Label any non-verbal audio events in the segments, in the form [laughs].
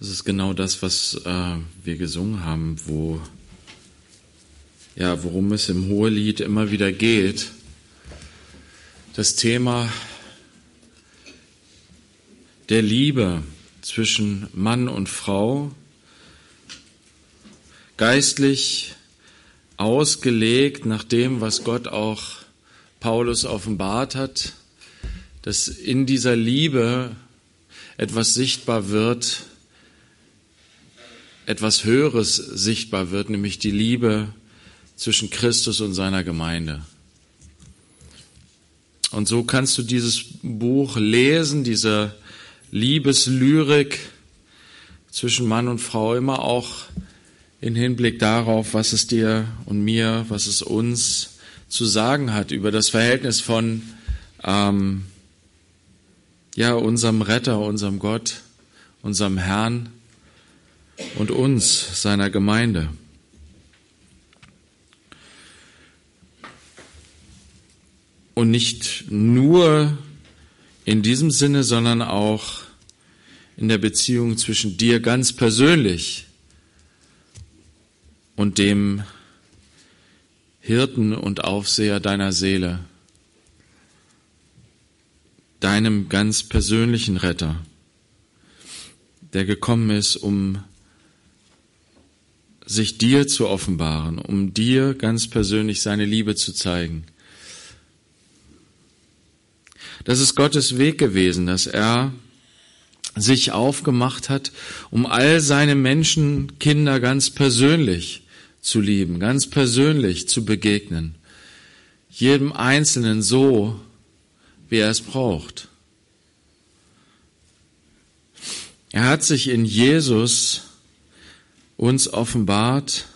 Das ist genau das, was äh, wir gesungen haben, wo ja, worum es im Hohelied immer wieder geht. Das Thema der Liebe zwischen Mann und Frau, geistlich ausgelegt nach dem, was Gott auch Paulus offenbart hat, dass in dieser Liebe etwas sichtbar wird, etwas Höheres sichtbar wird, nämlich die Liebe zwischen Christus und seiner Gemeinde. Und so kannst du dieses Buch lesen, diese Liebeslyrik zwischen Mann und Frau, immer auch in Hinblick darauf, was es dir und mir, was es uns zu sagen hat über das Verhältnis von ähm, ja unserem Retter, unserem Gott, unserem Herrn und uns, seiner Gemeinde. Und nicht nur in diesem Sinne, sondern auch in der Beziehung zwischen dir ganz persönlich und dem Hirten und Aufseher deiner Seele, deinem ganz persönlichen Retter, der gekommen ist, um sich dir zu offenbaren, um dir ganz persönlich seine Liebe zu zeigen. Das ist Gottes Weg gewesen, dass er sich aufgemacht hat, um all seine Menschenkinder ganz persönlich zu lieben, ganz persönlich zu begegnen. Jedem Einzelnen so, wie er es braucht. Er hat sich in Jesus uns offenbart.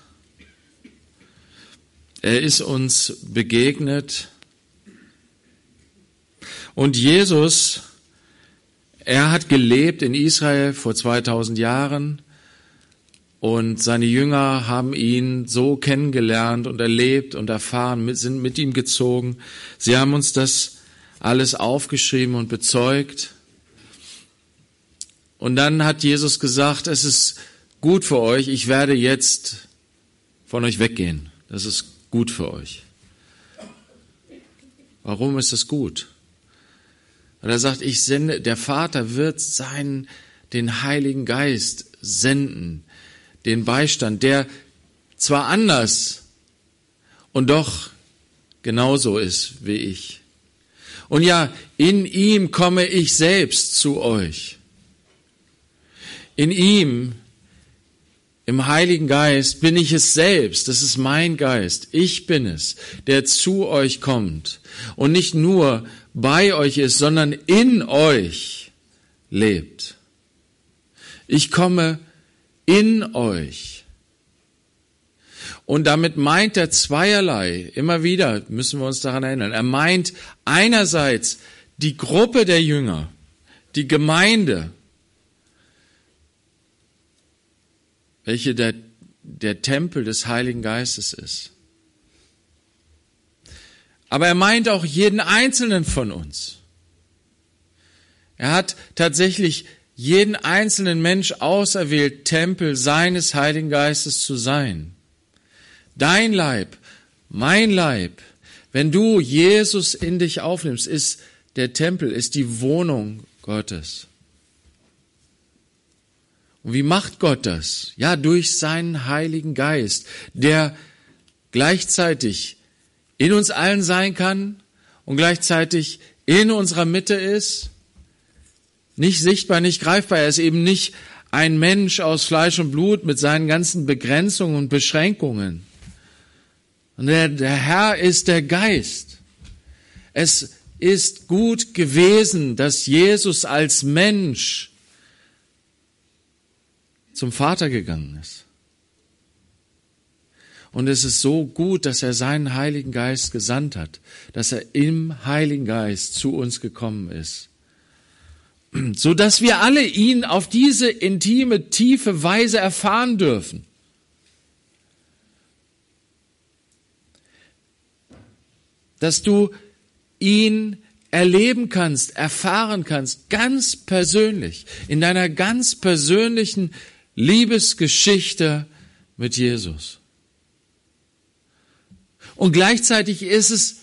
Er ist uns begegnet. Und Jesus, er hat gelebt in Israel vor 2000 Jahren und seine Jünger haben ihn so kennengelernt und erlebt und erfahren, sind mit ihm gezogen. Sie haben uns das alles aufgeschrieben und bezeugt. Und dann hat Jesus gesagt, es ist gut für euch, ich werde jetzt von euch weggehen. Das ist gut für euch. Warum ist das gut? Weil er sagt, ich sende, der Vater wird seinen, den Heiligen Geist senden, den Beistand, der zwar anders und doch genauso ist wie ich. Und ja, in ihm komme ich selbst zu euch. In ihm im Heiligen Geist bin ich es selbst, das ist mein Geist, ich bin es, der zu euch kommt und nicht nur bei euch ist, sondern in euch lebt. Ich komme in euch. Und damit meint er zweierlei, immer wieder müssen wir uns daran erinnern. Er meint einerseits die Gruppe der Jünger, die Gemeinde, welche der, der Tempel des Heiligen Geistes ist. Aber er meint auch jeden einzelnen von uns. Er hat tatsächlich jeden einzelnen Mensch auserwählt, Tempel seines Heiligen Geistes zu sein. Dein Leib, mein Leib, wenn du Jesus in dich aufnimmst, ist der Tempel, ist die Wohnung Gottes. Und wie macht Gott das? Ja, durch seinen Heiligen Geist, der gleichzeitig in uns allen sein kann und gleichzeitig in unserer Mitte ist. Nicht sichtbar, nicht greifbar. Er ist eben nicht ein Mensch aus Fleisch und Blut mit seinen ganzen Begrenzungen und Beschränkungen. Und der, der Herr ist der Geist. Es ist gut gewesen, dass Jesus als Mensch zum Vater gegangen ist. Und es ist so gut, dass er seinen Heiligen Geist gesandt hat, dass er im Heiligen Geist zu uns gekommen ist, [clears throat] so dass wir alle ihn auf diese intime, tiefe Weise erfahren dürfen. Dass du ihn erleben kannst, erfahren kannst, ganz persönlich, in deiner ganz persönlichen Liebesgeschichte mit Jesus. Und gleichzeitig ist es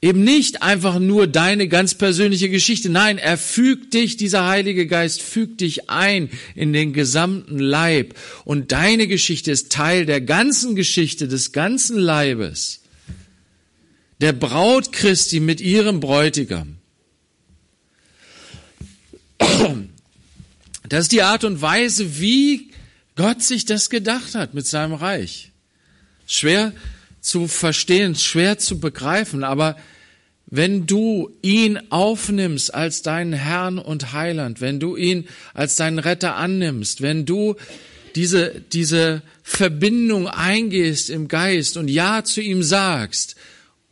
eben nicht einfach nur deine ganz persönliche Geschichte. Nein, er fügt dich, dieser Heilige Geist fügt dich ein in den gesamten Leib. Und deine Geschichte ist Teil der ganzen Geschichte des ganzen Leibes. Der Braut Christi mit ihrem Bräutigam. Das ist die Art und Weise, wie Gott sich das gedacht hat mit seinem Reich. Schwer zu verstehen, schwer zu begreifen, aber wenn du ihn aufnimmst als deinen Herrn und Heiland, wenn du ihn als deinen Retter annimmst, wenn du diese, diese Verbindung eingehst im Geist und Ja zu ihm sagst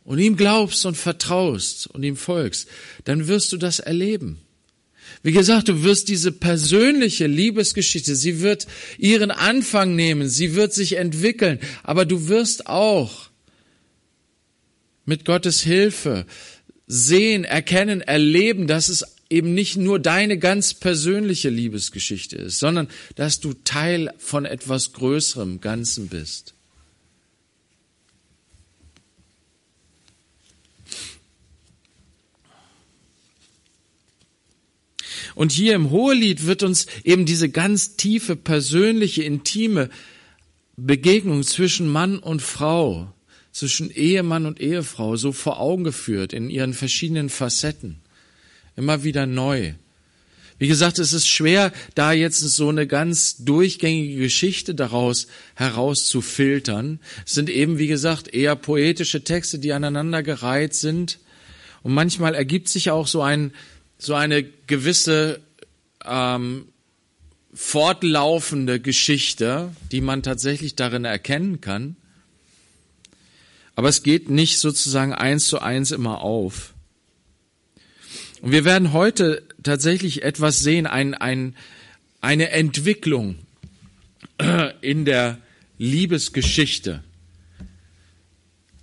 und ihm glaubst und vertraust und ihm folgst, dann wirst du das erleben. Wie gesagt, du wirst diese persönliche Liebesgeschichte, sie wird ihren Anfang nehmen, sie wird sich entwickeln, aber du wirst auch mit Gottes Hilfe sehen, erkennen, erleben, dass es eben nicht nur deine ganz persönliche Liebesgeschichte ist, sondern dass du Teil von etwas Größerem, Ganzen bist. Und hier im Hohelied wird uns eben diese ganz tiefe, persönliche, intime Begegnung zwischen Mann und Frau, zwischen Ehemann und Ehefrau so vor Augen geführt in ihren verschiedenen Facetten. Immer wieder neu. Wie gesagt, es ist schwer, da jetzt so eine ganz durchgängige Geschichte daraus herauszufiltern. Es sind eben, wie gesagt, eher poetische Texte, die aneinandergereiht sind. Und manchmal ergibt sich auch so ein so eine gewisse ähm, fortlaufende Geschichte, die man tatsächlich darin erkennen kann. Aber es geht nicht sozusagen eins zu eins immer auf. Und wir werden heute tatsächlich etwas sehen, ein, ein, eine Entwicklung [clears throat] in der Liebesgeschichte.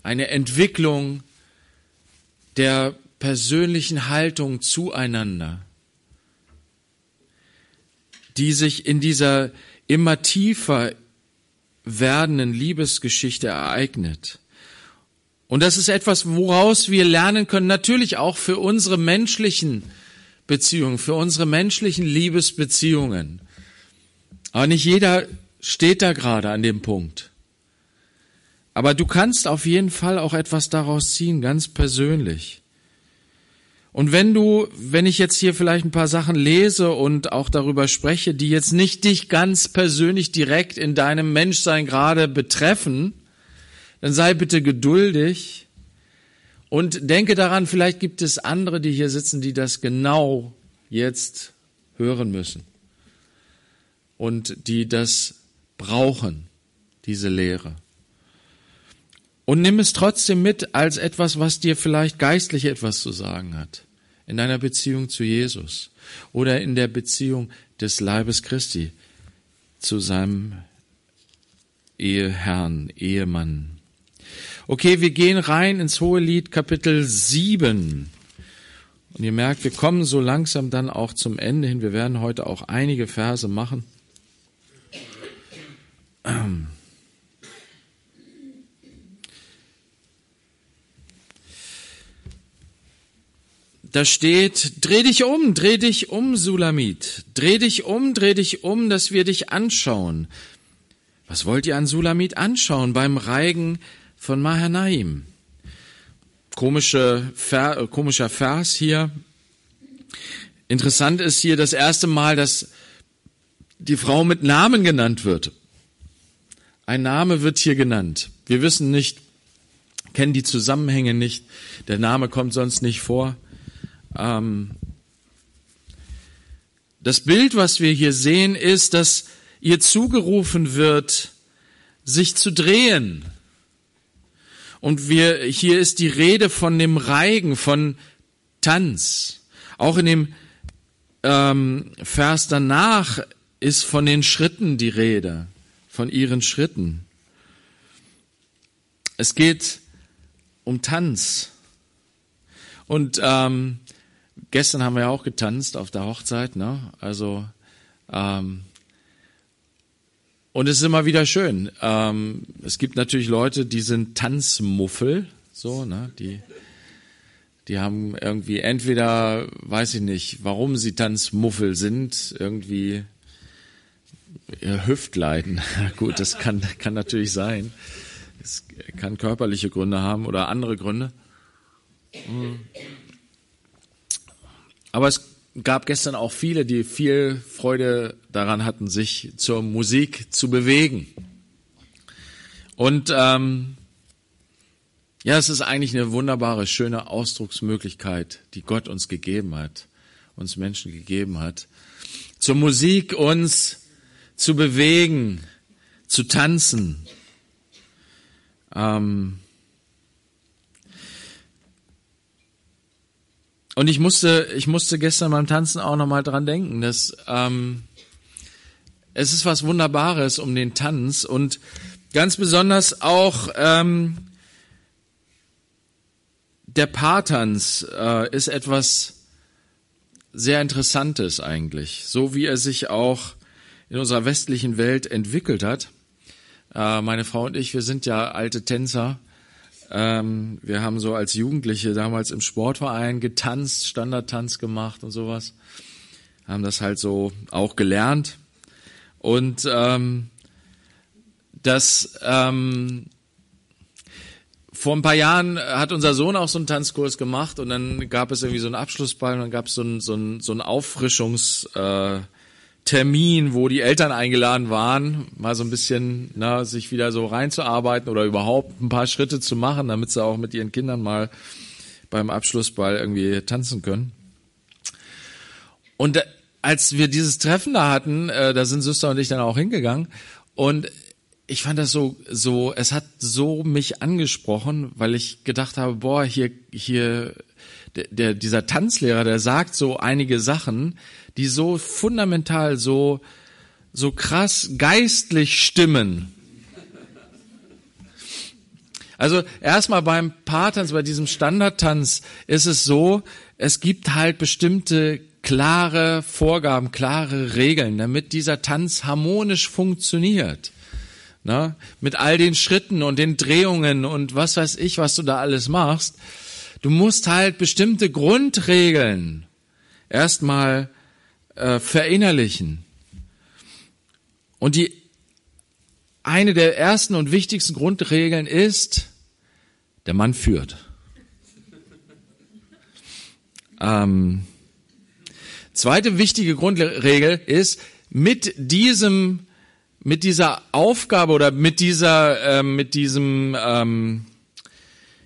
Eine Entwicklung der persönlichen Haltung zueinander, die sich in dieser immer tiefer werdenden Liebesgeschichte ereignet. Und das ist etwas, woraus wir lernen können, natürlich auch für unsere menschlichen Beziehungen, für unsere menschlichen Liebesbeziehungen. Aber nicht jeder steht da gerade an dem Punkt. Aber du kannst auf jeden Fall auch etwas daraus ziehen, ganz persönlich. Und wenn du, wenn ich jetzt hier vielleicht ein paar Sachen lese und auch darüber spreche, die jetzt nicht dich ganz persönlich direkt in deinem Menschsein gerade betreffen, dann sei bitte geduldig und denke daran, vielleicht gibt es andere, die hier sitzen, die das genau jetzt hören müssen und die das brauchen, diese Lehre. Und nimm es trotzdem mit als etwas, was dir vielleicht geistlich etwas zu sagen hat. In deiner Beziehung zu Jesus oder in der Beziehung des Leibes Christi zu seinem Eheherrn, Ehemann. Okay, wir gehen rein ins Hohe Lied Kapitel 7. Und ihr merkt, wir kommen so langsam dann auch zum Ende hin. Wir werden heute auch einige Verse machen. Da steht, dreh dich um, dreh dich um, Sulamit. Dreh dich um, dreh dich um, dass wir dich anschauen. Was wollt ihr an Sulamit anschauen beim Reigen von Mahanaim? Komische, Ver, komischer Vers hier. Interessant ist hier das erste Mal, dass die Frau mit Namen genannt wird. Ein Name wird hier genannt. Wir wissen nicht, kennen die Zusammenhänge nicht. Der Name kommt sonst nicht vor. Ähm, das Bild, was wir hier sehen, ist, dass ihr zugerufen wird, sich zu drehen. Und wir, hier ist die Rede von dem Reigen, von Tanz. Auch in dem ähm, Vers danach ist von den Schritten die Rede, von ihren Schritten. Es geht um Tanz. Und ähm, gestern haben wir ja auch getanzt auf der Hochzeit, ne? Also ähm, und es ist immer wieder schön. Ähm, es gibt natürlich Leute, die sind Tanzmuffel, so, ne? Die die haben irgendwie entweder, weiß ich nicht, warum sie Tanzmuffel sind, irgendwie ihr Hüftleiden. [laughs] Gut, das kann, kann natürlich sein. Es kann körperliche Gründe haben oder andere Gründe. Aber es gab gestern auch viele, die viel Freude daran hatten, sich zur Musik zu bewegen. Und ähm, ja, es ist eigentlich eine wunderbare, schöne Ausdrucksmöglichkeit, die Gott uns gegeben hat, uns Menschen gegeben hat, zur Musik uns zu bewegen, zu tanzen. Ähm und ich musste, ich musste gestern beim Tanzen auch nochmal dran denken, dass ähm, es ist was Wunderbares um den Tanz und ganz besonders auch ähm, der Paartanz äh, ist etwas sehr Interessantes eigentlich, so wie er sich auch in unserer westlichen Welt entwickelt hat. Äh, meine Frau und ich, wir sind ja alte Tänzer. Ähm, wir haben so als Jugendliche damals im Sportverein getanzt, Standardtanz gemacht und sowas. Haben das halt so auch gelernt. Und ähm, das ähm, vor ein paar Jahren hat unser Sohn auch so einen Tanzkurs gemacht und dann gab es irgendwie so einen Abschlussball und dann gab es so einen, so einen, so einen Auffrischungstermin, wo die Eltern eingeladen waren, mal so ein bisschen na, sich wieder so reinzuarbeiten oder überhaupt ein paar Schritte zu machen, damit sie auch mit ihren Kindern mal beim Abschlussball irgendwie tanzen können. Und als wir dieses Treffen da hatten, äh, da sind Süster und ich dann auch hingegangen und ich fand das so, so, es hat so mich angesprochen, weil ich gedacht habe, boah, hier, hier, der, der, dieser Tanzlehrer, der sagt so einige Sachen, die so fundamental, so, so krass geistlich stimmen. Also erstmal beim Paartanz, bei diesem Standardtanz ist es so, es gibt halt bestimmte klare Vorgaben, klare Regeln, damit dieser Tanz harmonisch funktioniert. Na, mit all den Schritten und den Drehungen und was weiß ich, was du da alles machst. Du musst halt bestimmte Grundregeln erstmal äh, verinnerlichen. Und die eine der ersten und wichtigsten Grundregeln ist, der Mann führt. Ähm, zweite wichtige Grundregel ist, mit diesem mit dieser Aufgabe oder mit dieser, äh, mit diesem, ähm,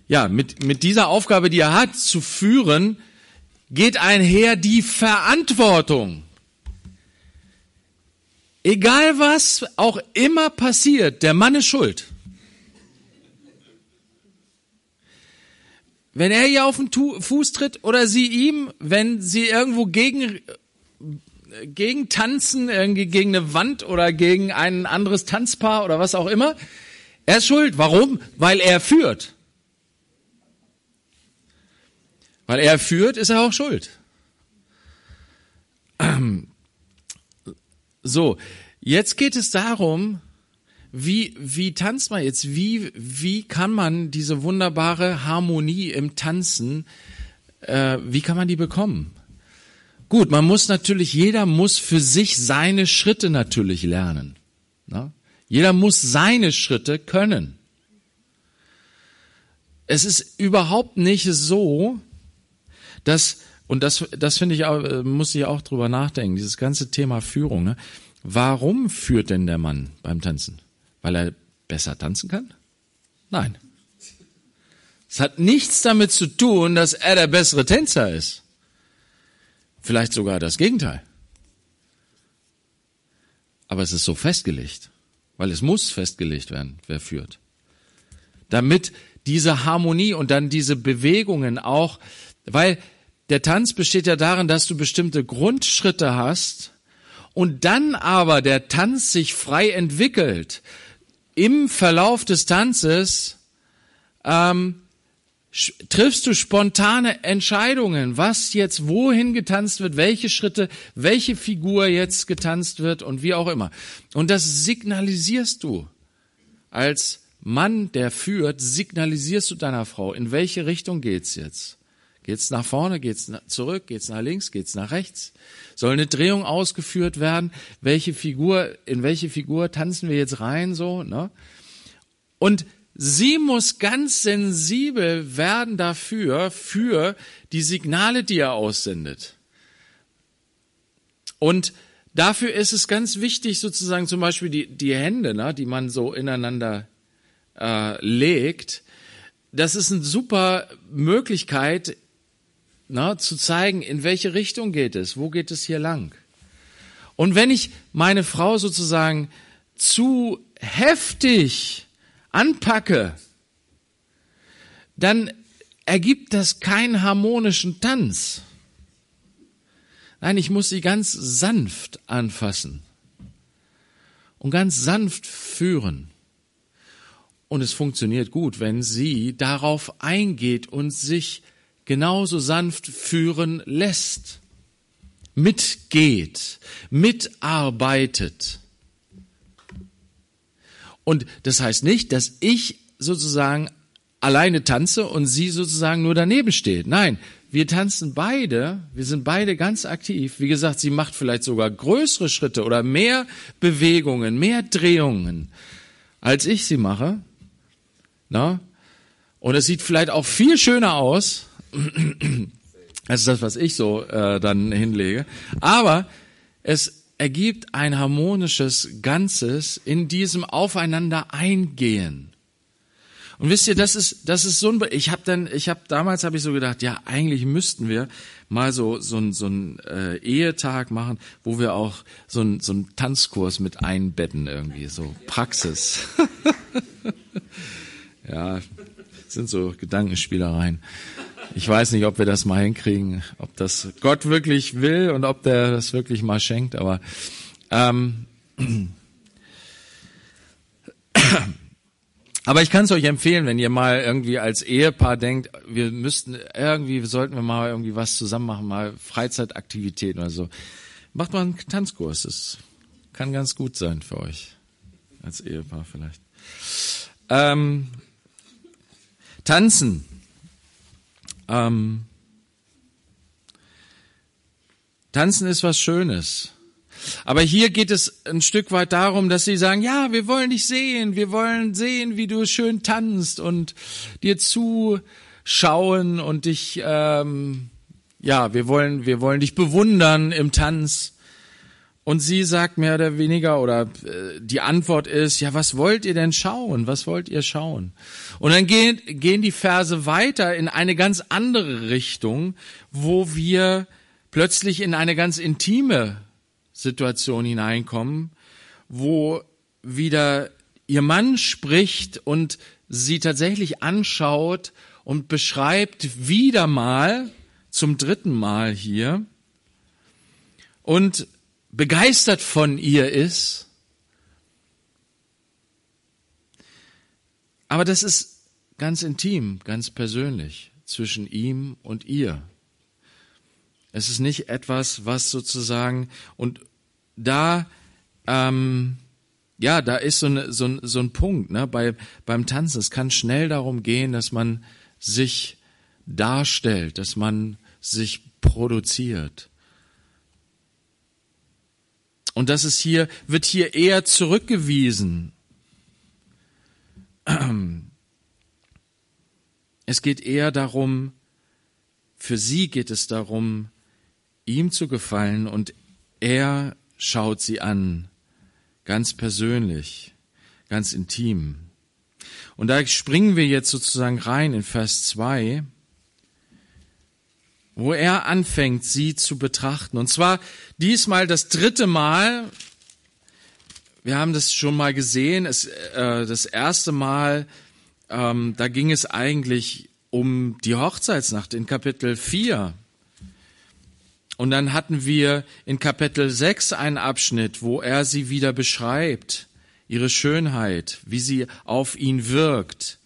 ja, mit, mit dieser Aufgabe, die er hat, zu führen, geht einher die Verantwortung. Egal was auch immer passiert, der Mann ist schuld. Wenn er ihr auf den Fuß tritt oder sie ihm, wenn sie irgendwo gegen gegen Tanzen, irgendwie gegen eine Wand oder gegen ein anderes Tanzpaar oder was auch immer. Er ist schuld. Warum? Weil er führt. Weil er führt, ist er auch schuld. [clears throat] So, jetzt geht es darum, wie, wie tanzt man jetzt? Wie, wie kann man diese wunderbare Harmonie im Tanzen, äh, wie kann man die bekommen? Gut, man muss natürlich, jeder muss für sich seine Schritte natürlich lernen. Na? Jeder muss seine Schritte können. Es ist überhaupt nicht so, dass, und das, das finde ich auch, muss ich auch drüber nachdenken, dieses ganze Thema Führung. Ne? Warum führt denn der Mann beim Tanzen? Weil er besser tanzen kann? Nein. Es hat nichts damit zu tun, dass er der bessere Tänzer ist. Vielleicht sogar das Gegenteil. Aber es ist so festgelegt, weil es muss festgelegt werden, wer führt. Damit diese Harmonie und dann diese Bewegungen auch, weil der Tanz besteht ja darin, dass du bestimmte Grundschritte hast und dann aber der Tanz sich frei entwickelt. Im Verlauf des Tanzes ähm, triffst du spontane Entscheidungen, was jetzt wohin getanzt wird, welche Schritte, welche Figur jetzt getanzt wird und wie auch immer. Und das signalisierst du als Mann, der führt, signalisierst du deiner Frau, in welche Richtung geht's jetzt? Geht's nach vorne, geht's zurück, geht's nach links, geht's nach rechts? Soll eine Drehung ausgeführt werden? Welche Figur, in welche Figur tanzen wir jetzt rein, so, ne? Und sie muss ganz sensibel werden dafür, für die Signale, die er aussendet. Und dafür ist es ganz wichtig, sozusagen zum Beispiel die, die Hände, ne, die man so ineinander äh, legt. Das ist eine super Möglichkeit, na, zu zeigen, in welche Richtung geht es, wo geht es hier lang. Und wenn ich meine Frau sozusagen zu heftig anpacke, dann ergibt das keinen harmonischen Tanz. Nein, ich muss sie ganz sanft anfassen und ganz sanft führen. Und es funktioniert gut, wenn sie darauf eingeht und sich genauso sanft führen lässt, mitgeht, mitarbeitet. Und das heißt nicht, dass ich sozusagen alleine tanze und sie sozusagen nur daneben steht. Nein, wir tanzen beide, wir sind beide ganz aktiv. Wie gesagt, sie macht vielleicht sogar größere Schritte oder mehr Bewegungen, mehr Drehungen, als ich sie mache. Na? Und es sieht vielleicht auch viel schöner aus. Das ist das, was ich so äh, dann hinlege. Aber es ergibt ein harmonisches Ganzes in diesem Aufeinander eingehen. Und wisst ihr, das ist das ist so ein ich habe dann ich habe damals habe ich so gedacht, ja, eigentlich müssten wir mal so so ein so ein äh, Ehetag machen, wo wir auch so ein so ein Tanzkurs mit einbetten irgendwie, so Praxis. [laughs] Ja, sind so Gedankenspielereien. Ich weiß nicht, ob wir das mal hinkriegen, ob das Gott wirklich will und ob der das wirklich mal schenkt, aber ähm, aber ich kann es euch empfehlen, wenn ihr mal irgendwie als Ehepaar denkt, wir müssten irgendwie, sollten wir mal irgendwie was zusammen machen, mal Freizeitaktivitäten oder so. Macht mal einen Tanzkurs, das kann ganz gut sein für euch als Ehepaar vielleicht. Ähm, Tanzen. Ähm, Tanzen ist was Schönes. Aber hier geht es ein Stück weit darum, dass sie sagen, ja, wir wollen dich sehen, wir wollen sehen, wie du schön tanzt und dir zuschauen und dich, ähm, ja, wir wollen, wir wollen dich bewundern im Tanz. Und sie sagt mehr oder weniger, oder äh, die Antwort ist, ja, was wollt ihr denn schauen? Was wollt ihr schauen? Und dann gehen, gehen die Verse weiter in eine ganz andere Richtung, wo wir plötzlich in eine ganz intime Situation hineinkommen, wo wieder ihr Mann spricht und sie tatsächlich anschaut und beschreibt wieder mal, zum dritten Mal hier, und begeistert von ihr ist. Aber das ist ganz intim, ganz persönlich zwischen ihm und ihr. Es ist nicht etwas, was sozusagen, und da, ähm, ja, da ist so, eine, so, ein, so ein Punkt ne, bei, beim Tanzen. Es kann schnell darum gehen, dass man sich darstellt, dass man sich produziert. Und das ist hier, wird hier eher zurückgewiesen. [clears throat] Es geht eher darum, für sie geht es darum, ihm zu gefallen und er schaut sie an, ganz persönlich, ganz intim. Und da springen wir jetzt sozusagen rein in Vers 2 wo er anfängt, sie zu betrachten. Und zwar diesmal das dritte Mal. Wir haben das schon mal gesehen. Es, äh, das erste Mal, ähm, da ging es eigentlich um die Hochzeitsnacht in Kapitel 4. Und dann hatten wir in Kapitel 6 einen Abschnitt, wo er sie wieder beschreibt, ihre Schönheit, wie sie auf ihn wirkt.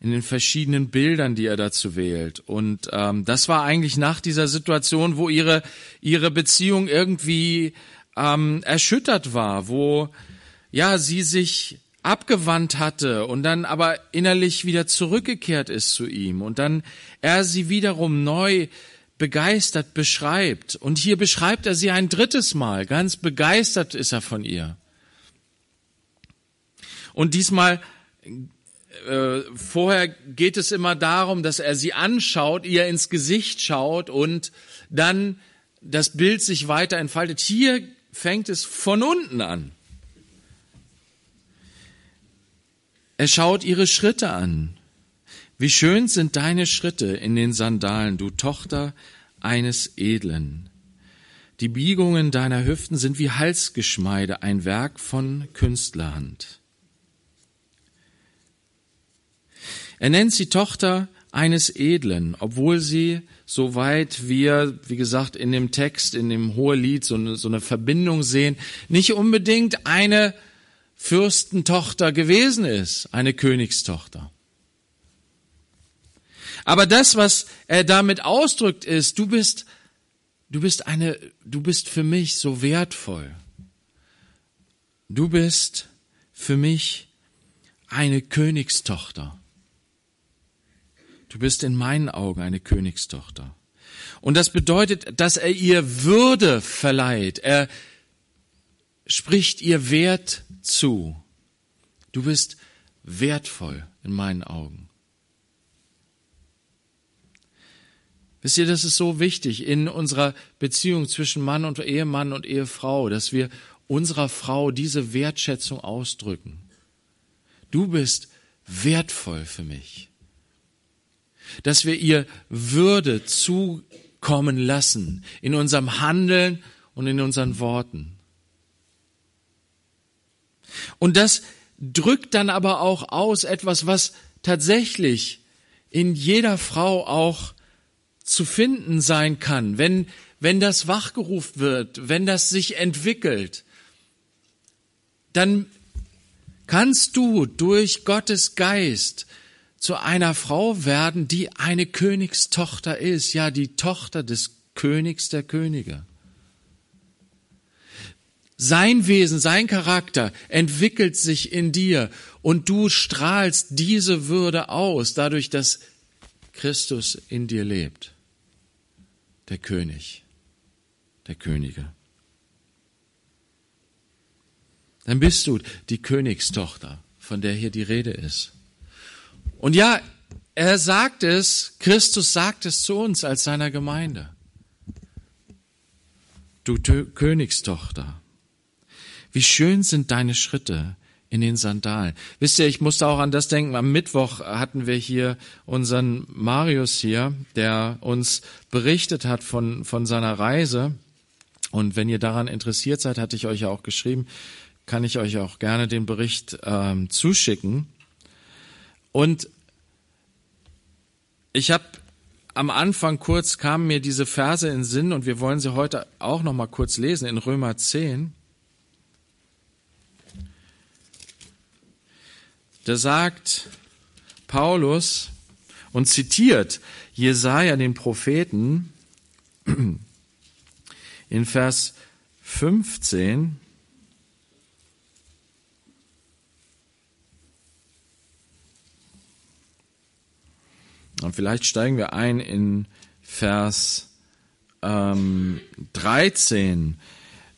In den verschiedenen Bildern, die er dazu wählt. Und ähm, das war eigentlich nach dieser Situation, wo ihre ihre Beziehung irgendwie ähm, erschüttert war, wo ja sie sich abgewandt hatte und dann aber innerlich wieder zurückgekehrt ist zu ihm und dann er sie wiederum neu begeistert beschreibt. Und hier beschreibt er sie ein drittes Mal. Ganz begeistert ist er von ihr. Und diesmal, äh, vorher geht es immer darum, dass er sie anschaut, ihr ins Gesicht schaut und dann das Bild sich weiter entfaltet. Hier fängt es von unten an. Er schaut ihre Schritte an. Wie schön sind deine Schritte in den Sandalen, du Tochter eines Edlen. Die Biegungen deiner Hüften sind wie Halsgeschmeide, ein Werk von Künstlerhand. Er nennt sie Tochter eines Edlen, obwohl sie, soweit wir, wie gesagt, in dem Text, in dem Hohelied so eine, so eine Verbindung sehen, nicht unbedingt eine Fürstentochter gewesen ist, eine Königstochter. Aber das, was er damit ausdrückt, ist, du bist, du bist eine, du bist für mich so wertvoll. Du bist für mich eine Königstochter. Du bist in meinen Augen eine Königstochter. Und das bedeutet, dass er ihr Würde verleiht. Er spricht ihr Wert zu. Du bist wertvoll in meinen Augen. Wisst ihr, das ist so wichtig in unserer Beziehung zwischen Mann und Ehemann und Ehefrau, dass wir unserer Frau diese Wertschätzung ausdrücken. Du bist wertvoll für mich. Dass wir ihr Würde zukommen lassen in unserem Handeln und in unseren Worten. Und das drückt dann aber auch aus etwas, was tatsächlich in jeder Frau auch zu finden sein kann, wenn, wenn das wachgerufen wird, wenn das sich entwickelt, dann kannst du durch Gottes Geist zu einer Frau werden, die eine Königstochter ist, ja, die Tochter des Königs der Könige. Sein Wesen, sein Charakter entwickelt sich in dir und du strahlst diese Würde aus, dadurch, dass Christus in dir lebt. Der König, der Könige. Dann bist du die Königstochter, von der hier die Rede ist. Und ja, er sagt es, Christus sagt es zu uns als seiner Gemeinde. Du Königstochter. Wie schön sind deine Schritte in den Sandalen. Wisst ihr, ich musste auch an das denken. Am Mittwoch hatten wir hier unseren Marius hier, der uns berichtet hat von, von seiner Reise. Und wenn ihr daran interessiert seid, hatte ich euch ja auch geschrieben, kann ich euch auch gerne den Bericht ähm, zuschicken. Und ich habe am Anfang kurz kamen mir diese Verse in Sinn und wir wollen sie heute auch noch mal kurz lesen in Römer 10. da sagt Paulus und zitiert Jesaja, den Propheten, [clears throat] in Vers 15. Und vielleicht steigen wir ein in Vers ähm, 13.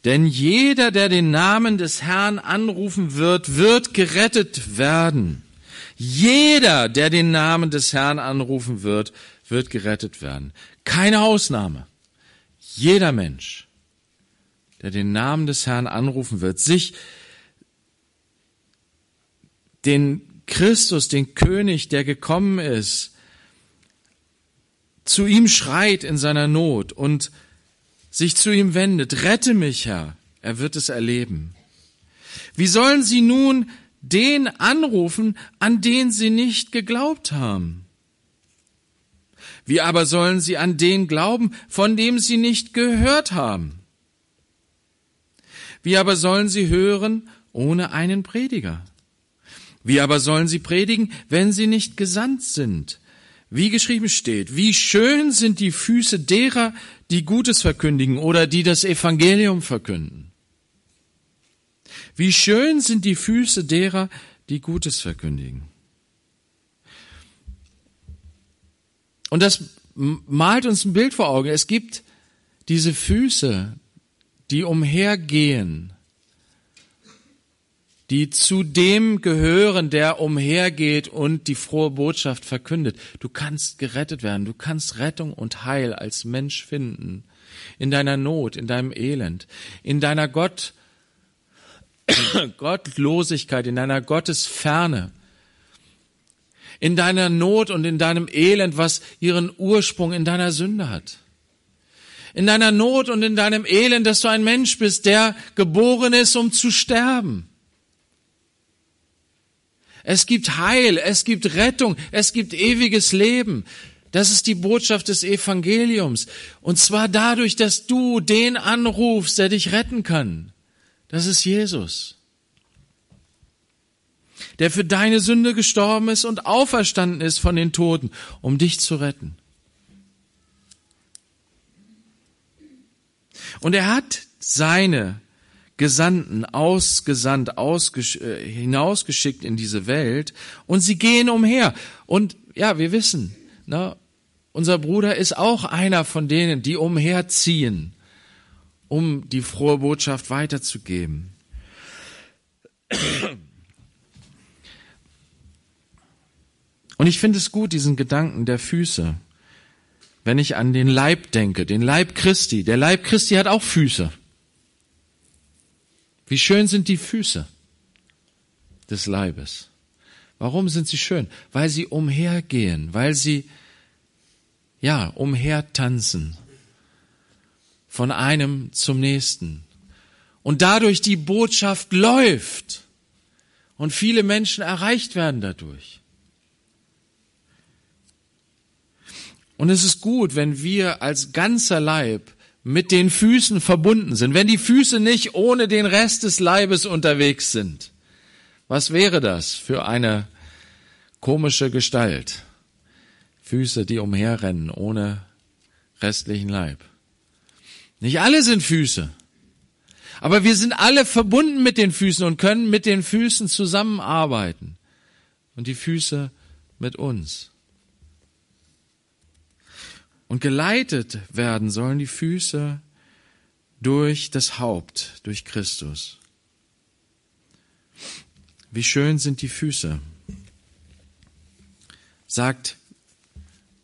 Denn jeder, der den Namen des Herrn anrufen wird, wird gerettet werden. Jeder, der den Namen des Herrn anrufen wird, wird gerettet werden. Keine Ausnahme. Jeder Mensch, der den Namen des Herrn anrufen wird, sich den Christus, den König, der gekommen ist, zu ihm schreit in seiner Not und sich zu ihm wendet, rette mich, Herr, er wird es erleben. Wie sollen sie nun den anrufen, an den sie nicht geglaubt haben? Wie aber sollen sie an den glauben, von dem sie nicht gehört haben? Wie aber sollen sie hören ohne einen Prediger? Wie aber sollen sie predigen, wenn sie nicht gesandt sind? Wie geschrieben steht, wie schön sind die Füße derer, die Gutes verkündigen oder die das Evangelium verkünden. Wie schön sind die Füße derer, die Gutes verkündigen. Und das malt uns ein Bild vor Augen. Es gibt diese Füße, die umhergehen, die zu dem gehören, der umhergeht und die frohe Botschaft verkündet. Du kannst gerettet werden, du kannst Rettung und Heil als Mensch finden. In deiner Not, in deinem Elend, in deiner Gott, [coughs] Gottlosigkeit, in deiner Gottesferne, in deiner Not und in deinem Elend, was ihren Ursprung in deiner Sünde hat. In deiner Not und in deinem Elend, dass du ein Mensch bist, der geboren ist, um zu sterben es gibt Heil, es gibt Rettung, es gibt ewiges Leben. Das ist die Botschaft des Evangeliums. Und zwar dadurch, dass du den anrufst, der dich retten kann. Das ist Jesus. Der für deine Sünde gestorben ist und auferstanden ist von den Toten, um dich zu retten. Und er hat seine Gesandten ausgesandt, ausgesch äh, hinausgeschickt in diese Welt und sie gehen umher. Und ja, wir wissen, ne, unser Bruder ist auch einer von denen, die umherziehen, um die frohe Botschaft weiterzugeben. Und ich finde es gut, diesen Gedanken der Füße. Wenn ich an den Leib denke, den Leib Christi. Der Leib Christi hat auch Füße. Wie schön sind die Füße des Leibes. Warum sind sie schön? Weil sie umhergehen, weil sie, ja, umhertanzen. Von einem zum nächsten. Und dadurch die Botschaft läuft. Und viele Menschen erreicht werden dadurch. Und es ist gut, wenn wir als ganzer Leib mit den Füßen verbunden sind, wenn die Füße nicht ohne den Rest des Leibes unterwegs sind, was wäre das für eine komische Gestalt? Füße, die umherrennen ohne restlichen Leib. Nicht alle sind Füße. Aber wir sind alle verbunden mit den Füßen und können mit den Füßen zusammenarbeiten. Und die Füße mit uns. Und geleitet werden sollen die Füße durch das Haupt, durch Christus. Wie schön sind die Füße, sagt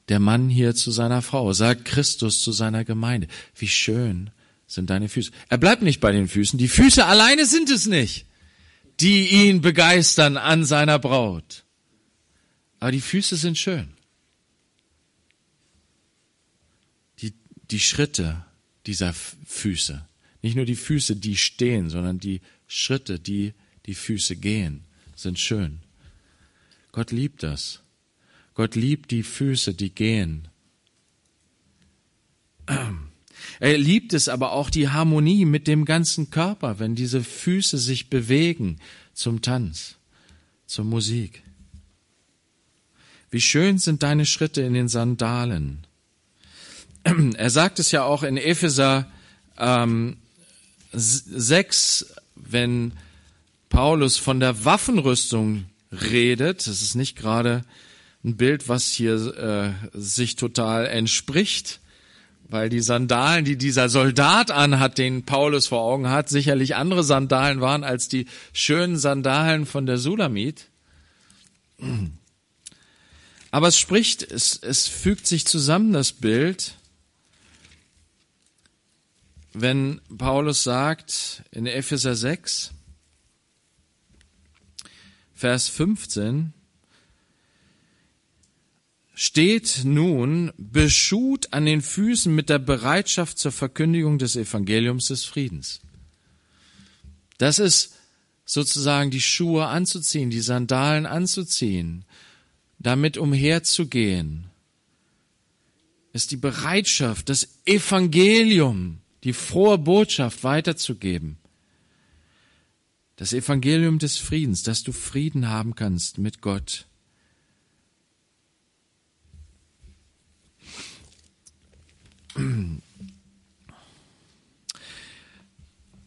der Mann hier zu seiner Frau, sagt Christus zu seiner Gemeinde. Wie schön sind deine Füße. Er bleibt nicht bei den Füßen. Die Füße alleine sind es nicht, die ihn begeistern an seiner Braut. Aber die Füße sind schön. Die Schritte dieser Füße. Nicht nur die Füße, die stehen, sondern die Schritte, die die Füße gehen, sind schön. Gott liebt das. Gott liebt die Füße, die gehen. [clears throat] Er liebt es aber auch die Harmonie mit dem ganzen Körper, wenn diese Füße sich bewegen zum Tanz, zur Musik. Wie schön sind deine Schritte in den Sandalen. [clears throat] er sagt es ja auch in Epheser ähm, 6, wenn Paulus von der Waffenrüstung redet, das ist nicht gerade ein Bild, was hier äh, sich total entspricht, weil die Sandalen, die dieser Soldat anhat, den Paulus vor Augen hat, sicherlich andere Sandalen waren als die schönen Sandalen von der Sulamit. Aber es spricht, es, es fügt sich zusammen, das Bild wenn Paulus sagt in Epheser 6, Vers 15, steht nun beschut an den Füßen mit der Bereitschaft zur Verkündigung des Evangeliums des Friedens. Das ist sozusagen die Schuhe anzuziehen, die Sandalen anzuziehen, damit umherzugehen, ist die Bereitschaft, das Evangelium die frohe Botschaft weiterzugeben. Das Evangelium des Friedens, dass du Frieden haben kannst mit Gott.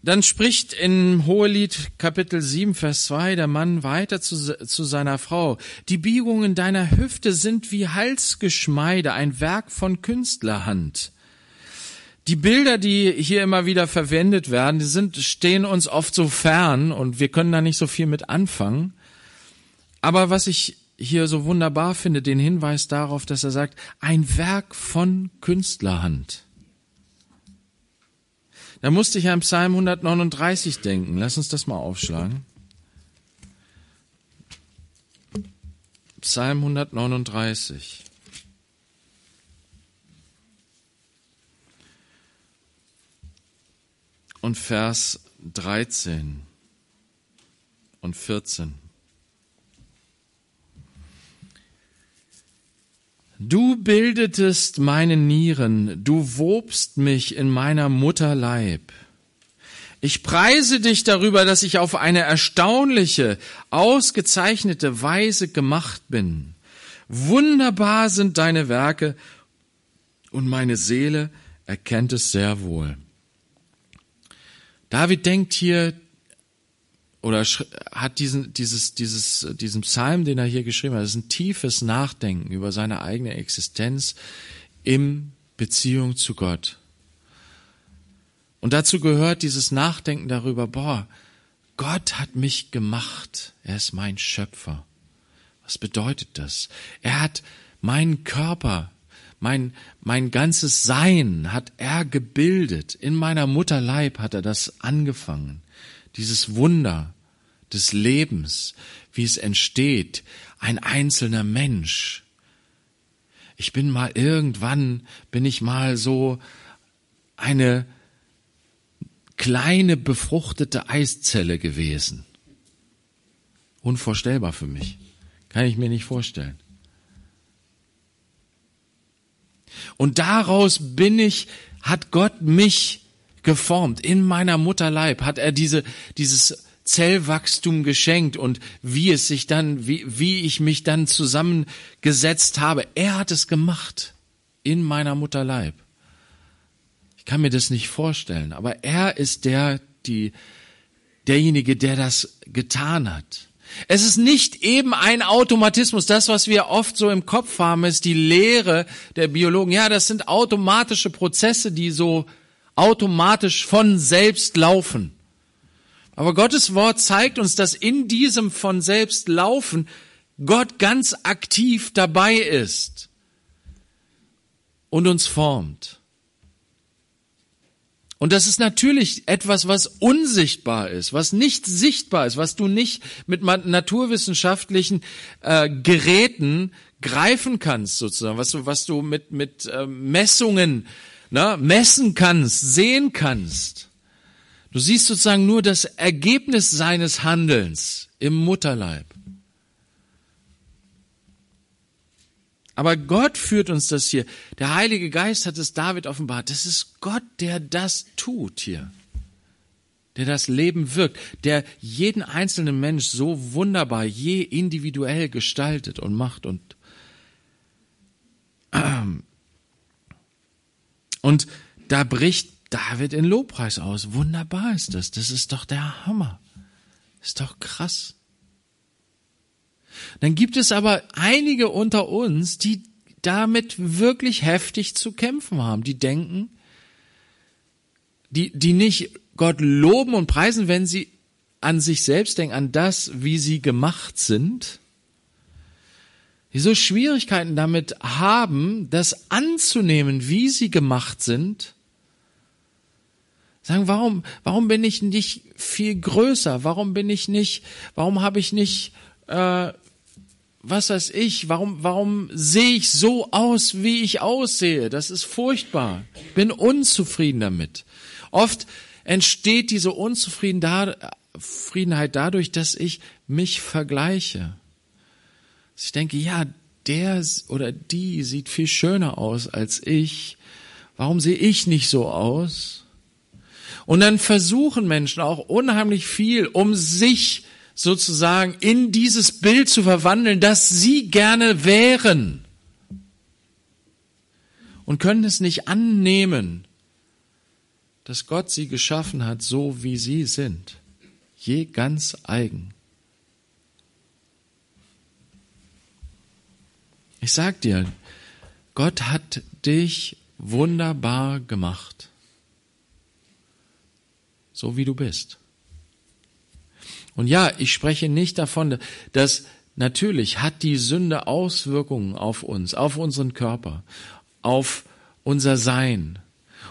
Dann spricht in Hohelied Kapitel 7, Vers 2 der Mann weiter zu, zu seiner Frau. Die Biegungen deiner Hüfte sind wie Halsgeschmeide, ein Werk von Künstlerhand. Die Bilder, die hier immer wieder verwendet werden, die sind, stehen uns oft so fern und wir können da nicht so viel mit anfangen. Aber was ich hier so wunderbar finde, den Hinweis darauf, dass er sagt, ein Werk von Künstlerhand. Da musste ich an Psalm 139 denken. Lass uns das mal aufschlagen. Psalm 139. Und Vers 13 und 14. Du bildetest meine Nieren, du wobst mich in meiner Mutter Leib. Ich preise dich darüber, dass ich auf eine erstaunliche, ausgezeichnete Weise gemacht bin. Wunderbar sind deine Werke und meine Seele erkennt es sehr wohl. David denkt hier oder hat diesen, dieses, dieses, diesen Psalm, den er hier geschrieben hat, das ist ein tiefes Nachdenken über seine eigene Existenz im Beziehung zu Gott. Und dazu gehört dieses Nachdenken darüber, boah, Gott hat mich gemacht. Er ist mein Schöpfer. Was bedeutet das? Er hat meinen Körper, mein, mein ganzes Sein hat er gebildet. In meiner Mutterleib hat er das angefangen dieses Wunder des Lebens, wie es entsteht, ein einzelner Mensch. Ich bin mal irgendwann, bin ich mal so eine kleine befruchtete Eiszelle gewesen. Unvorstellbar für mich. Kann ich mir nicht vorstellen. Und daraus bin ich, hat Gott mich geformt. In meiner Mutterleib hat er diese, dieses Zellwachstum geschenkt und wie es sich dann, wie, wie ich mich dann zusammengesetzt habe. Er hat es gemacht. In meiner Mutterleib. Ich kann mir das nicht vorstellen, aber er ist der, die, derjenige, der das getan hat. Es ist nicht eben ein Automatismus. Das, was wir oft so im Kopf haben, ist die Lehre der Biologen. Ja, das sind automatische Prozesse, die so automatisch von selbst laufen. Aber Gottes Wort zeigt uns, dass in diesem von selbst laufen Gott ganz aktiv dabei ist und uns formt. Und das ist natürlich etwas, was unsichtbar ist, was nicht sichtbar ist, was du nicht mit naturwissenschaftlichen äh, Geräten greifen kannst, sozusagen, was du, was du mit, mit äh, Messungen na, messen kannst, sehen kannst. Du siehst sozusagen nur das Ergebnis seines Handelns im Mutterleib. Aber Gott führt uns das hier. Der Heilige Geist hat es David offenbart. Das ist Gott, der das tut hier. Der das Leben wirkt. Der jeden einzelnen Mensch so wunderbar, je individuell gestaltet und macht und [clears throat] Und da bricht David in Lobpreis aus. Wunderbar ist das. Das ist doch der Hammer. Ist doch krass. Dann gibt es aber einige unter uns, die damit wirklich heftig zu kämpfen haben. Die denken, die, die nicht Gott loben und preisen, wenn sie an sich selbst denken, an das, wie sie gemacht sind, die so Schwierigkeiten damit haben, das anzunehmen, wie sie gemacht sind, sagen, warum, warum bin ich nicht viel größer? Warum bin ich nicht, warum habe ich nicht, äh, was weiß ich, warum, warum sehe ich so aus, wie ich aussehe? Das ist furchtbar. Bin unzufrieden damit. Oft entsteht diese Unzufriedenheit dadurch, dass ich mich vergleiche. Ich denke, ja, der oder die sieht viel schöner aus als ich. Warum sehe ich nicht so aus? Und dann versuchen Menschen auch unheimlich viel, um sich sozusagen in dieses Bild zu verwandeln, das sie gerne wären. Und können es nicht annehmen, dass Gott sie geschaffen hat, so wie sie sind. Je ganz eigen. Ich sag dir, Gott hat dich wunderbar gemacht. So wie du bist. Und ja, ich spreche nicht davon, dass natürlich hat die Sünde Auswirkungen auf uns, auf unseren Körper, auf unser Sein.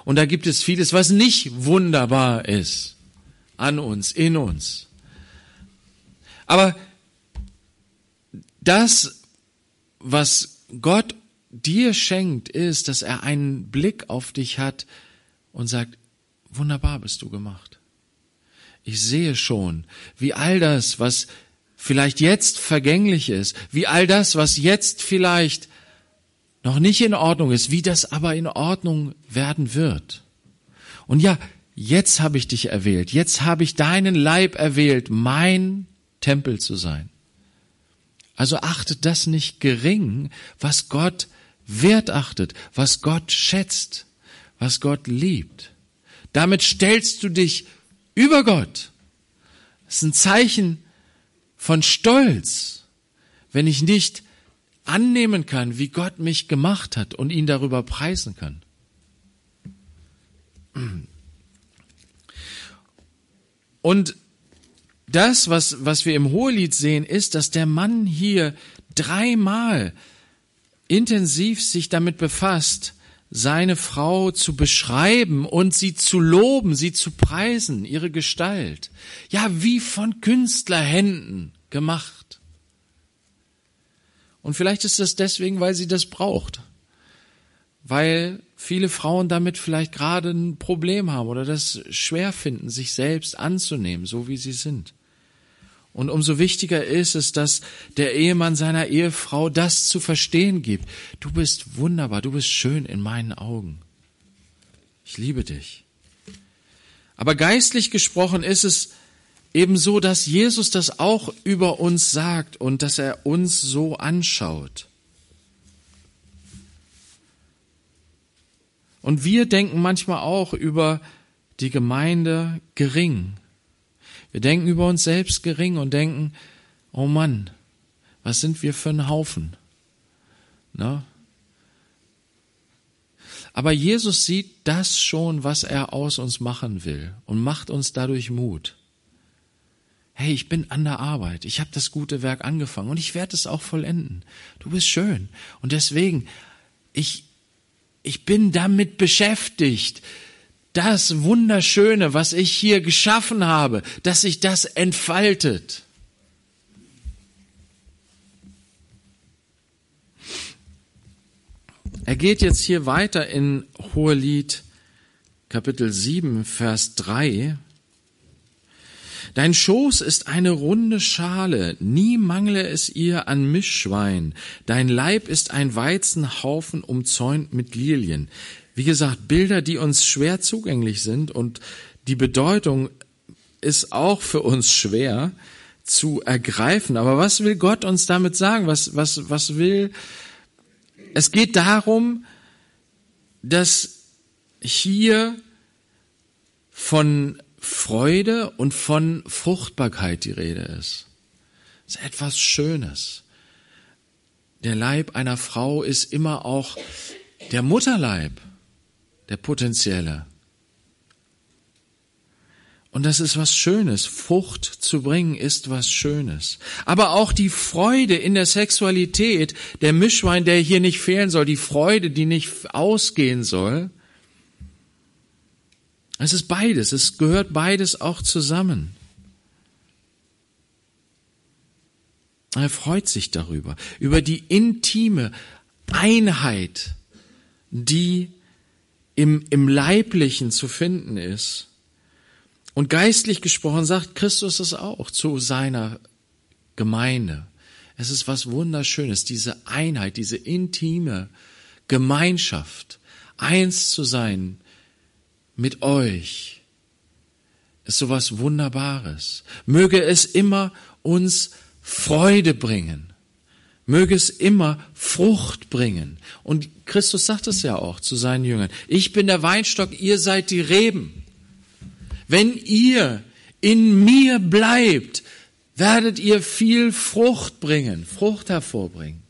Und da gibt es vieles, was nicht wunderbar ist an uns, in uns. Aber das, was Gott dir schenkt, ist, dass er einen Blick auf dich hat und sagt, wunderbar bist du gemacht. Ich sehe schon, wie all das, was vielleicht jetzt vergänglich ist, wie all das, was jetzt vielleicht noch nicht in Ordnung ist, wie das aber in Ordnung werden wird. Und ja, jetzt habe ich dich erwählt, jetzt habe ich deinen Leib erwählt, mein Tempel zu sein. Also achtet das nicht gering, was Gott wert achtet, was Gott schätzt, was Gott liebt. Damit stellst du dich über Gott. Das ist ein Zeichen von Stolz, wenn ich nicht annehmen kann, wie Gott mich gemacht hat und ihn darüber preisen kann. Und das, was, was wir im Hohelied sehen, ist, dass der Mann hier dreimal intensiv sich damit befasst, seine Frau zu beschreiben und sie zu loben, sie zu preisen, ihre Gestalt. Ja, wie von Künstlerhänden gemacht. Und vielleicht ist das deswegen, weil sie das braucht. Weil viele Frauen damit vielleicht gerade ein Problem haben oder das schwer finden, sich selbst anzunehmen, so wie sie sind. Und umso wichtiger ist es, dass der Ehemann seiner Ehefrau das zu verstehen gibt. Du bist wunderbar, du bist schön in meinen Augen. Ich liebe dich. Aber geistlich gesprochen ist es ebenso, dass Jesus das auch über uns sagt und dass er uns so anschaut. Und wir denken manchmal auch über die Gemeinde gering. Wir denken über uns selbst gering und denken, oh Mann, was sind wir für ein Haufen? Ne? Aber Jesus sieht das schon, was er aus uns machen will und macht uns dadurch Mut. Hey, ich bin an der Arbeit, ich habe das gute Werk angefangen und ich werde es auch vollenden. Du bist schön und deswegen, ich, ich bin damit beschäftigt, das Wunderschöne, was ich hier geschaffen habe, dass sich das entfaltet. Er geht jetzt hier weiter in Hohelied Kapitel 7, Vers 3. Dein Schoß ist eine runde Schale, nie mangle es ihr an Mischschwein. Dein Leib ist ein Weizenhaufen umzäunt mit Lilien. Wie gesagt, Bilder, die uns schwer zugänglich sind und die Bedeutung ist auch für uns schwer zu ergreifen. Aber was will Gott uns damit sagen? Was, was, was will, es geht darum, dass hier von Freude und von Fruchtbarkeit die Rede ist. Das ist etwas Schönes. Der Leib einer Frau ist immer auch der Mutterleib der potenzielle. Und das ist was Schönes. Frucht zu bringen ist was Schönes. Aber auch die Freude in der Sexualität, der Mischwein, der hier nicht fehlen soll, die Freude, die nicht ausgehen soll. Es ist beides. Es gehört beides auch zusammen. Er freut sich darüber, über die intime Einheit, die im, im Leiblichen zu finden ist. Und geistlich gesprochen sagt Christus es auch zu seiner Gemeinde. Es ist was Wunderschönes, diese Einheit, diese intime Gemeinschaft, eins zu sein mit euch, ist sowas Wunderbares. Möge es immer uns Freude bringen. Möge es immer Frucht bringen. Und Christus sagt es ja auch zu seinen Jüngern. Ich bin der Weinstock, ihr seid die Reben. Wenn ihr in mir bleibt, werdet ihr viel Frucht bringen, Frucht hervorbringen.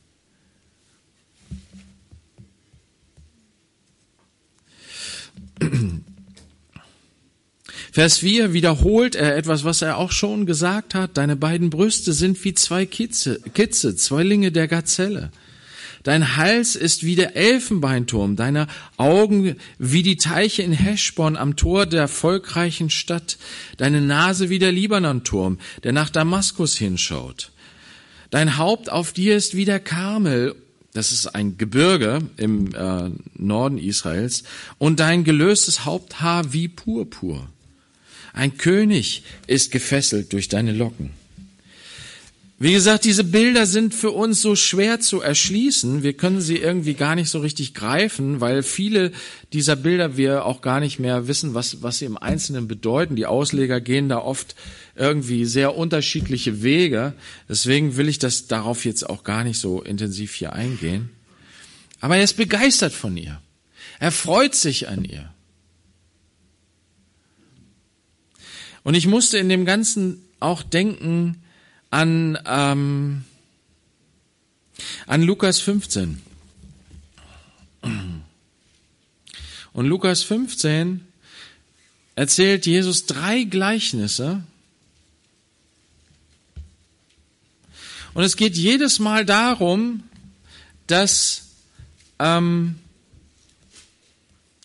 Vers 4 wiederholt er etwas, was er auch schon gesagt hat. Deine beiden Brüste sind wie zwei Kitze, Kitze Zwillinge der Gazelle. Dein Hals ist wie der Elfenbeinturm, deine Augen wie die Teiche in Heschborn am Tor der volkreichen Stadt, deine Nase wie der Libanonturm, der nach Damaskus hinschaut. Dein Haupt auf dir ist wie der Karmel, das ist ein Gebirge im äh, Norden Israels, und dein gelöstes Haupthaar wie Purpur. Ein König ist gefesselt durch deine Locken. Wie gesagt, diese Bilder sind für uns so schwer zu erschließen. Wir können sie irgendwie gar nicht so richtig greifen, weil viele dieser Bilder wir auch gar nicht mehr wissen, was, was sie im Einzelnen bedeuten. Die Ausleger gehen da oft irgendwie sehr unterschiedliche Wege. Deswegen will ich das darauf jetzt auch gar nicht so intensiv hier eingehen. Aber er ist begeistert von ihr. Er freut sich an ihr. Und ich musste in dem Ganzen auch denken an, ähm, an Lukas 15. Und Lukas 15 erzählt Jesus drei Gleichnisse. Und es geht jedes Mal darum, dass ähm,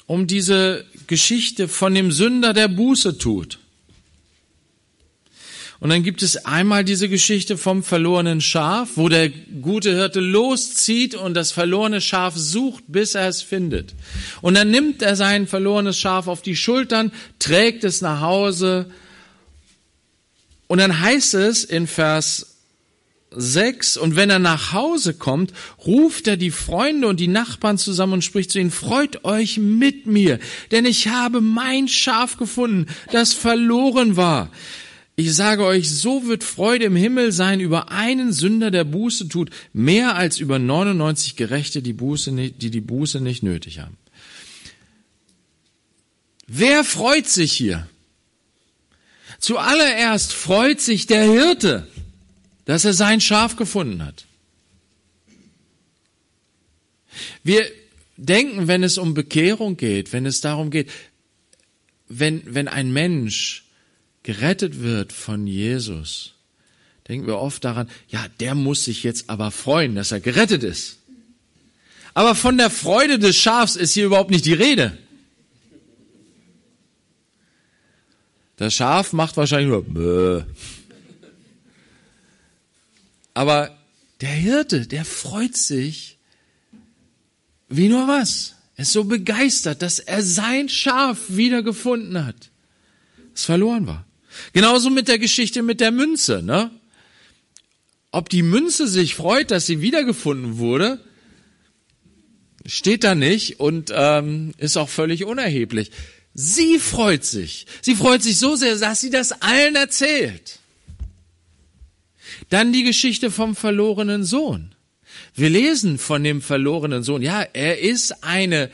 um diese Geschichte von dem Sünder, der Buße tut. Und dann gibt es einmal diese Geschichte vom verlorenen Schaf, wo der gute Hirte loszieht und das verlorene Schaf sucht, bis er es findet. Und dann nimmt er sein verlorenes Schaf auf die Schultern, trägt es nach Hause. Und dann heißt es in Vers 6, und wenn er nach Hause kommt, ruft er die Freunde und die Nachbarn zusammen und spricht zu ihnen, freut euch mit mir, denn ich habe mein Schaf gefunden, das verloren war. Ich sage euch, so wird Freude im Himmel sein über einen Sünder, der Buße tut, mehr als über 99 Gerechte, die, Buße nicht, die die Buße nicht nötig haben. Wer freut sich hier? Zuallererst freut sich der Hirte, dass er sein Schaf gefunden hat. Wir denken, wenn es um Bekehrung geht, wenn es darum geht, wenn, wenn ein Mensch gerettet wird von Jesus, denken wir oft daran, ja, der muss sich jetzt aber freuen, dass er gerettet ist. Aber von der Freude des Schafs ist hier überhaupt nicht die Rede. Das Schaf macht wahrscheinlich nur Bäh. Aber der Hirte, der freut sich wie nur was. Er ist so begeistert, dass er sein Schaf wiedergefunden hat, das verloren war. Genauso mit der Geschichte mit der Münze, ne? Ob die Münze sich freut, dass sie wiedergefunden wurde, steht da nicht und ähm, ist auch völlig unerheblich. Sie freut sich. Sie freut sich so sehr, dass sie das allen erzählt. Dann die Geschichte vom verlorenen Sohn. Wir lesen von dem verlorenen Sohn. Ja, er ist eine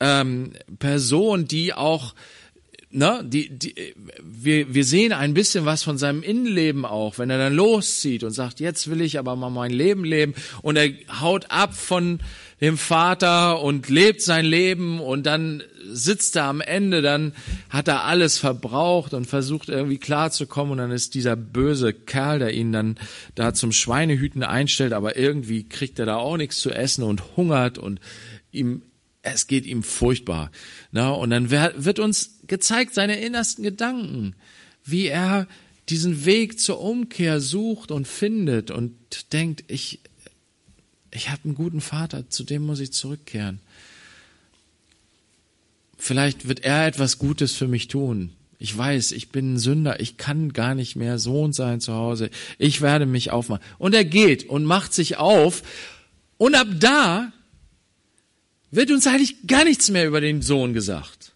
ähm, Person, die auch ne, die, die, wir, wir sehen ein bisschen was von seinem Innenleben auch, wenn er dann loszieht und sagt, jetzt will ich aber mal mein Leben leben. Und er haut ab von dem Vater und lebt sein Leben und dann sitzt er am Ende, dann hat er alles verbraucht und versucht irgendwie klarzukommen und dann ist dieser böse Kerl, der ihn dann da zum Schweinehüten einstellt, aber irgendwie kriegt er da auch nichts zu essen und hungert und ihm es geht ihm furchtbar. Na, und dann wird uns gezeigt seine innersten Gedanken, wie er diesen Weg zur Umkehr sucht und findet und denkt, ich, ich habe einen guten Vater, zu dem muss ich zurückkehren. Vielleicht wird er etwas Gutes für mich tun. Ich weiß, ich bin ein Sünder, ich kann gar nicht mehr Sohn sein zu Hause. Ich werde mich aufmachen. Und er geht und macht sich auf. Und ab da wird uns eigentlich gar nichts mehr über den Sohn gesagt.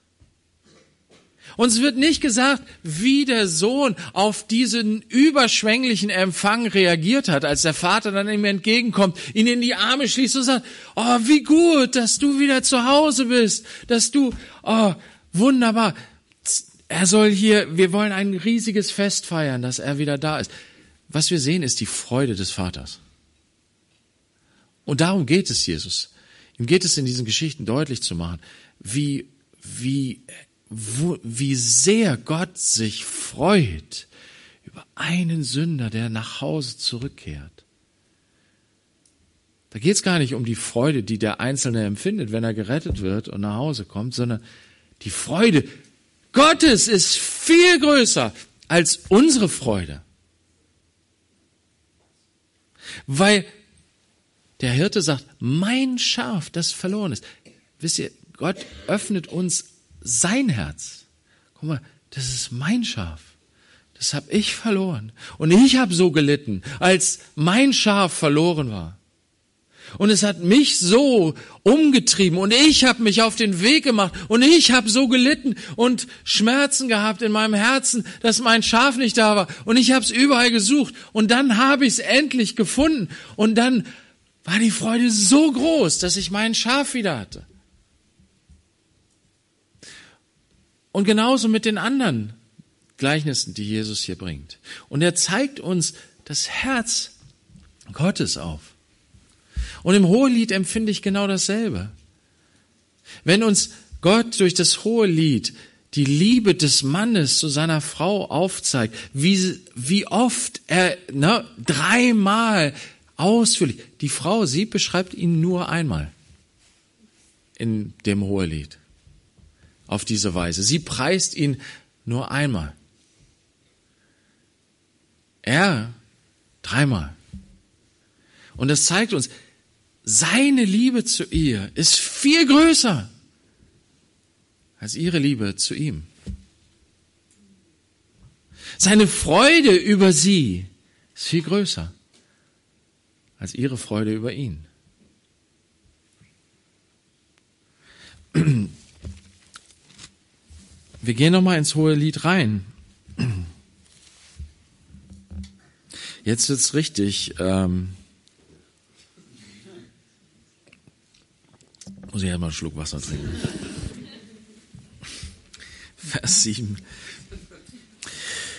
Uns wird nicht gesagt, wie der Sohn auf diesen überschwänglichen Empfang reagiert hat, als der Vater dann ihm entgegenkommt, ihn in die Arme schließt und sagt, oh, wie gut, dass du wieder zu Hause bist, dass du, oh, wunderbar. Er soll hier, wir wollen ein riesiges Fest feiern, dass er wieder da ist. Was wir sehen, ist die Freude des Vaters. Und darum geht es Jesus. Ihm geht es in diesen Geschichten deutlich zu machen, wie, wie wo, wie sehr Gott sich freut über einen Sünder, der nach Hause zurückkehrt. Da geht es gar nicht um die Freude, die der Einzelne empfindet, wenn er gerettet wird und nach Hause kommt, sondern die Freude Gottes ist viel größer als unsere Freude. Weil der Hirte sagt, mein Schaf, das verloren ist. Wisst ihr, Gott öffnet uns sein Herz. Guck mal, das ist mein Schaf. Das habe ich verloren. Und ich habe so gelitten, als mein Schaf verloren war. Und es hat mich so umgetrieben und ich habe mich auf den Weg gemacht und ich habe so gelitten und Schmerzen gehabt in meinem Herzen, dass mein Schaf nicht da war und ich habe es überall gesucht und dann habe ich es endlich gefunden und dann war die Freude so groß, dass ich meinen Schaf wieder hatte. Und genauso mit den anderen Gleichnissen, die Jesus hier bringt. Und er zeigt uns das Herz Gottes auf. Und im Hohelied empfinde ich genau dasselbe. Wenn uns Gott durch das Hohelied die Liebe des Mannes zu seiner Frau aufzeigt, wie, wie oft er ne, dreimal ausführlich, die Frau, sie beschreibt ihn nur einmal in dem Hohelied auf diese Weise. Sie preist ihn nur einmal. Er dreimal. Und das zeigt uns, seine Liebe zu ihr ist viel größer als ihre Liebe zu ihm. Seine Freude über sie ist viel größer als ihre Freude über ihn. Wir gehen nochmal ins hohe Lied rein. Jetzt wird's richtig. Ähm, muss ich erstmal einen Schluck Wasser trinken. Vers 7.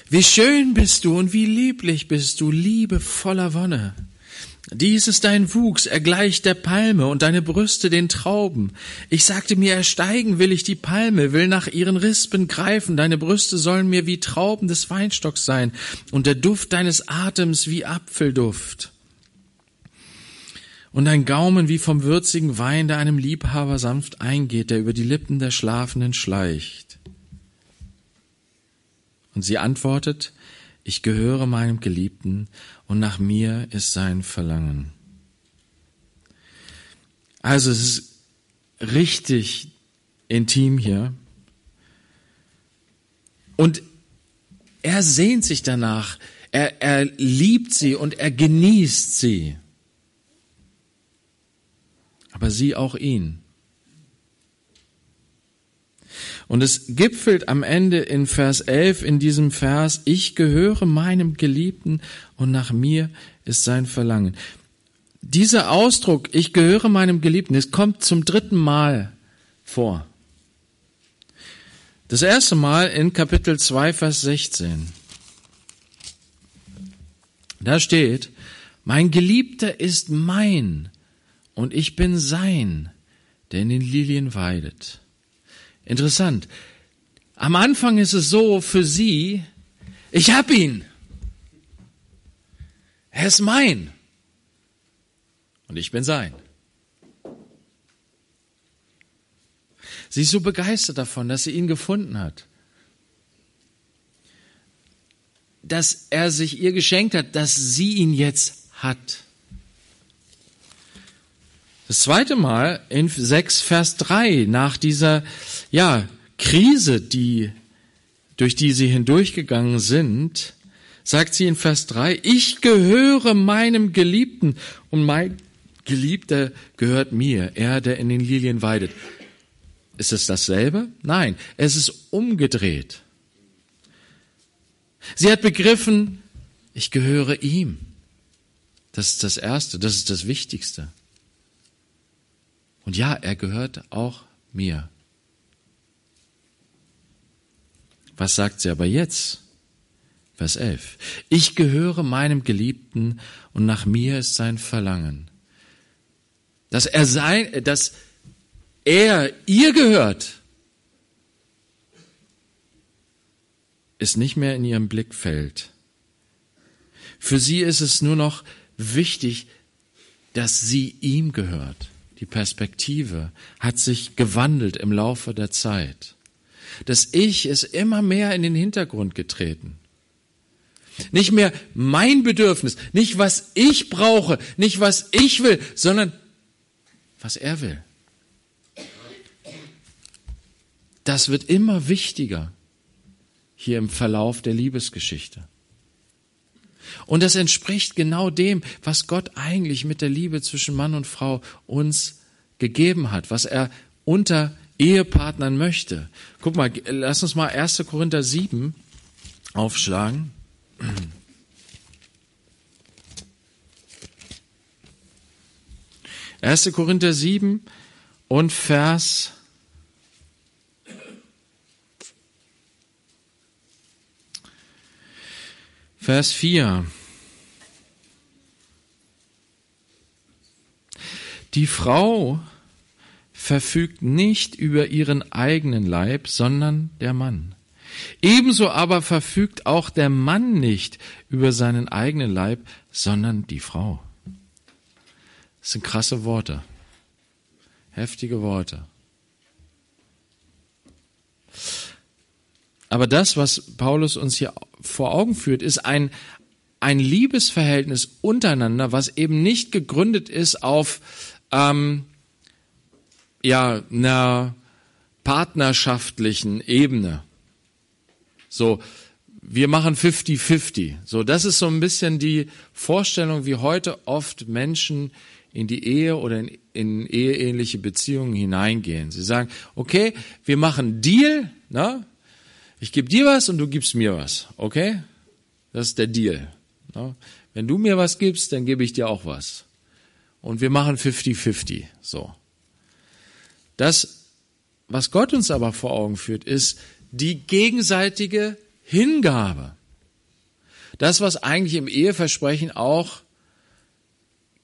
Wie schön bist du und wie lieblich bist du, Liebe voller Wonne. Dies ist dein Wuchs, er gleicht der Palme und deine Brüste den Trauben. Ich sagte mir, ersteigen will ich die Palme, will nach ihren Rispen greifen, deine Brüste sollen mir wie Trauben des Weinstocks sein und der Duft deines Atems wie Apfelduft. Und dein Gaumen wie vom würzigen Wein, der einem Liebhaber sanft eingeht, der über die Lippen der Schlafenden schleicht. Und sie antwortet, ich gehöre meinem Geliebten und nach mir ist sein Verlangen. Also es ist richtig intim hier. Und er sehnt sich danach, er, er liebt sie und er genießt sie. Aber sie auch ihn. Und es gipfelt am Ende in Vers 11 in diesem Vers, ich gehöre meinem Geliebten und nach mir ist sein Verlangen. Dieser Ausdruck, ich gehöre meinem Geliebten, es kommt zum dritten Mal vor. Das erste Mal in Kapitel 2, Vers 16. Da steht, mein Geliebter ist mein und ich bin sein, der in den Lilien weidet. Interessant. Am Anfang ist es so für sie, ich hab ihn. Er ist mein. Und ich bin sein. Sie ist so begeistert davon, dass sie ihn gefunden hat. Dass er sich ihr geschenkt hat, dass sie ihn jetzt hat. Das zweite Mal in 6 Vers 3 nach dieser, ja, Krise, die, durch die sie hindurchgegangen sind, sagt sie in Vers 3, ich gehöre meinem Geliebten und mein Geliebter gehört mir, er, der in den Lilien weidet. Ist es dasselbe? Nein, es ist umgedreht. Sie hat begriffen, ich gehöre ihm. Das ist das Erste, das ist das Wichtigste. Und ja, er gehört auch mir. Was sagt sie aber jetzt? Vers 11. Ich gehöre meinem Geliebten und nach mir ist sein Verlangen. Dass er sein, dass er ihr gehört, ist nicht mehr in ihrem Blickfeld. Für sie ist es nur noch wichtig, dass sie ihm gehört. Die Perspektive hat sich gewandelt im Laufe der Zeit. Das Ich ist immer mehr in den Hintergrund getreten. Nicht mehr mein Bedürfnis, nicht was ich brauche, nicht was ich will, sondern was er will. Das wird immer wichtiger hier im Verlauf der Liebesgeschichte. Und das entspricht genau dem, was Gott eigentlich mit der Liebe zwischen Mann und Frau uns gegeben hat, was er unter Ehepartnern möchte. Guck mal, lass uns mal 1. Korinther 7 aufschlagen. 1. Korinther 7 und Vers Vers 4. Die Frau verfügt nicht über ihren eigenen Leib, sondern der Mann. Ebenso aber verfügt auch der Mann nicht über seinen eigenen Leib, sondern die Frau. Das sind krasse Worte. Heftige Worte. Aber das, was Paulus uns hier vor Augen führt, ist ein, ein Liebesverhältnis untereinander, was eben nicht gegründet ist auf ähm, ja, einer partnerschaftlichen Ebene. So, wir machen 50-50. So, das ist so ein bisschen die Vorstellung, wie heute oft Menschen in die Ehe oder in, in eheähnliche Beziehungen hineingehen. Sie sagen, okay, wir machen Deal, ne? Ich gebe dir was und du gibst mir was, okay? Das ist der Deal. Ne? Wenn du mir was gibst, dann gebe ich dir auch was. Und wir machen 50-50, so. Das, was Gott uns aber vor Augen führt, ist, die gegenseitige Hingabe. Das, was eigentlich im Eheversprechen auch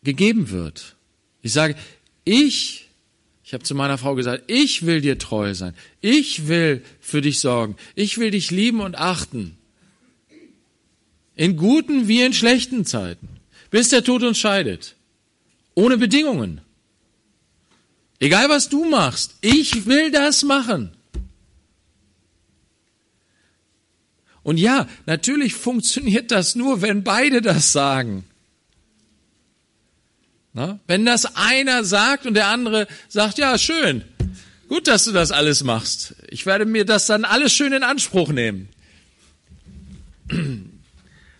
gegeben wird. Ich sage, ich, ich habe zu meiner Frau gesagt, ich will dir treu sein. Ich will für dich sorgen. Ich will dich lieben und achten. In guten wie in schlechten Zeiten. Bis der Tod uns scheidet. Ohne Bedingungen. Egal was du machst, ich will das machen. Und ja, natürlich funktioniert das nur, wenn beide das sagen. Na? Wenn das einer sagt und der andere sagt, ja, schön, gut, dass du das alles machst. Ich werde mir das dann alles schön in Anspruch nehmen. [clears throat]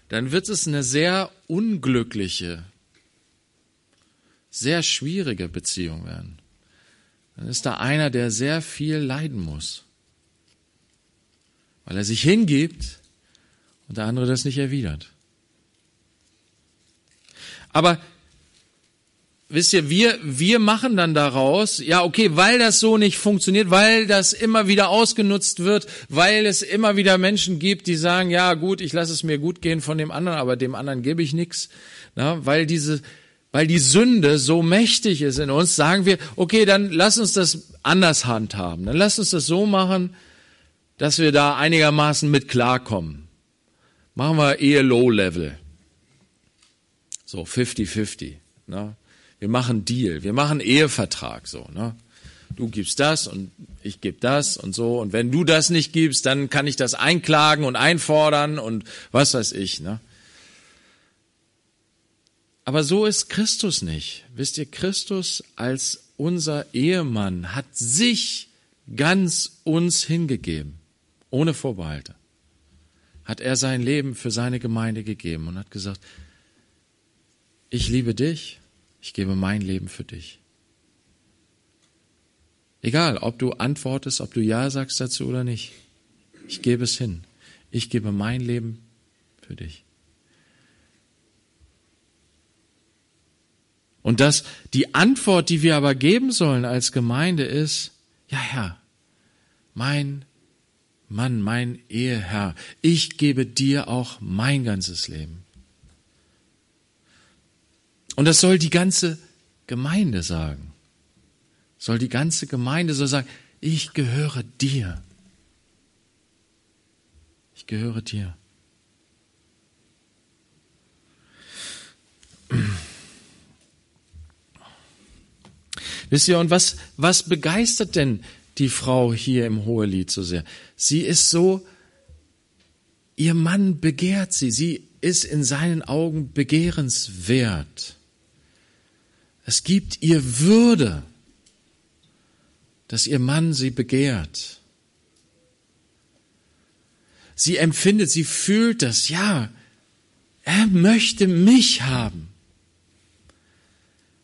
Dann wird es eine sehr unglückliche, sehr schwierige Beziehung werden. Dann ist da einer, der sehr viel leiden muss weil er sich hingibt und der andere das nicht erwidert. Aber wisst ihr, wir, wir machen dann daraus, ja, okay, weil das so nicht funktioniert, weil das immer wieder ausgenutzt wird, weil es immer wieder Menschen gibt, die sagen, ja, gut, ich lasse es mir gut gehen von dem anderen, aber dem anderen gebe ich nichts, na, weil diese, weil die Sünde so mächtig ist in uns, sagen wir, okay, dann lass uns das anders handhaben, dann lass uns das so machen, dass wir da einigermaßen mit klarkommen. Machen wir Ehe Low Level. So 50-50. Ne? Wir machen Deal, wir machen Ehevertrag so. Ne? Du gibst das und ich gebe das und so. Und wenn du das nicht gibst, dann kann ich das einklagen und einfordern und was weiß ich. Ne? Aber so ist Christus nicht. Wisst ihr, Christus als unser Ehemann hat sich ganz uns hingegeben ohne Vorbehalte, hat er sein Leben für seine Gemeinde gegeben und hat gesagt, ich liebe dich, ich gebe mein Leben für dich. Egal, ob du antwortest, ob du Ja sagst dazu oder nicht. Ich gebe es hin. Ich gebe mein Leben für dich. Und dass die Antwort, die wir aber geben sollen als Gemeinde ist, ja Herr, mein Mann, mein Eheherr, ich gebe dir auch mein ganzes Leben. Und das soll die ganze Gemeinde sagen. Soll die ganze Gemeinde so sagen, ich gehöre dir. Ich gehöre dir. Wisst ihr, und was, was begeistert denn die Frau hier im Hohelied so sehr? Sie ist so, ihr Mann begehrt sie, sie ist in seinen Augen begehrenswert. Es gibt ihr Würde, dass ihr Mann sie begehrt. Sie empfindet, sie fühlt das, ja, er möchte mich haben.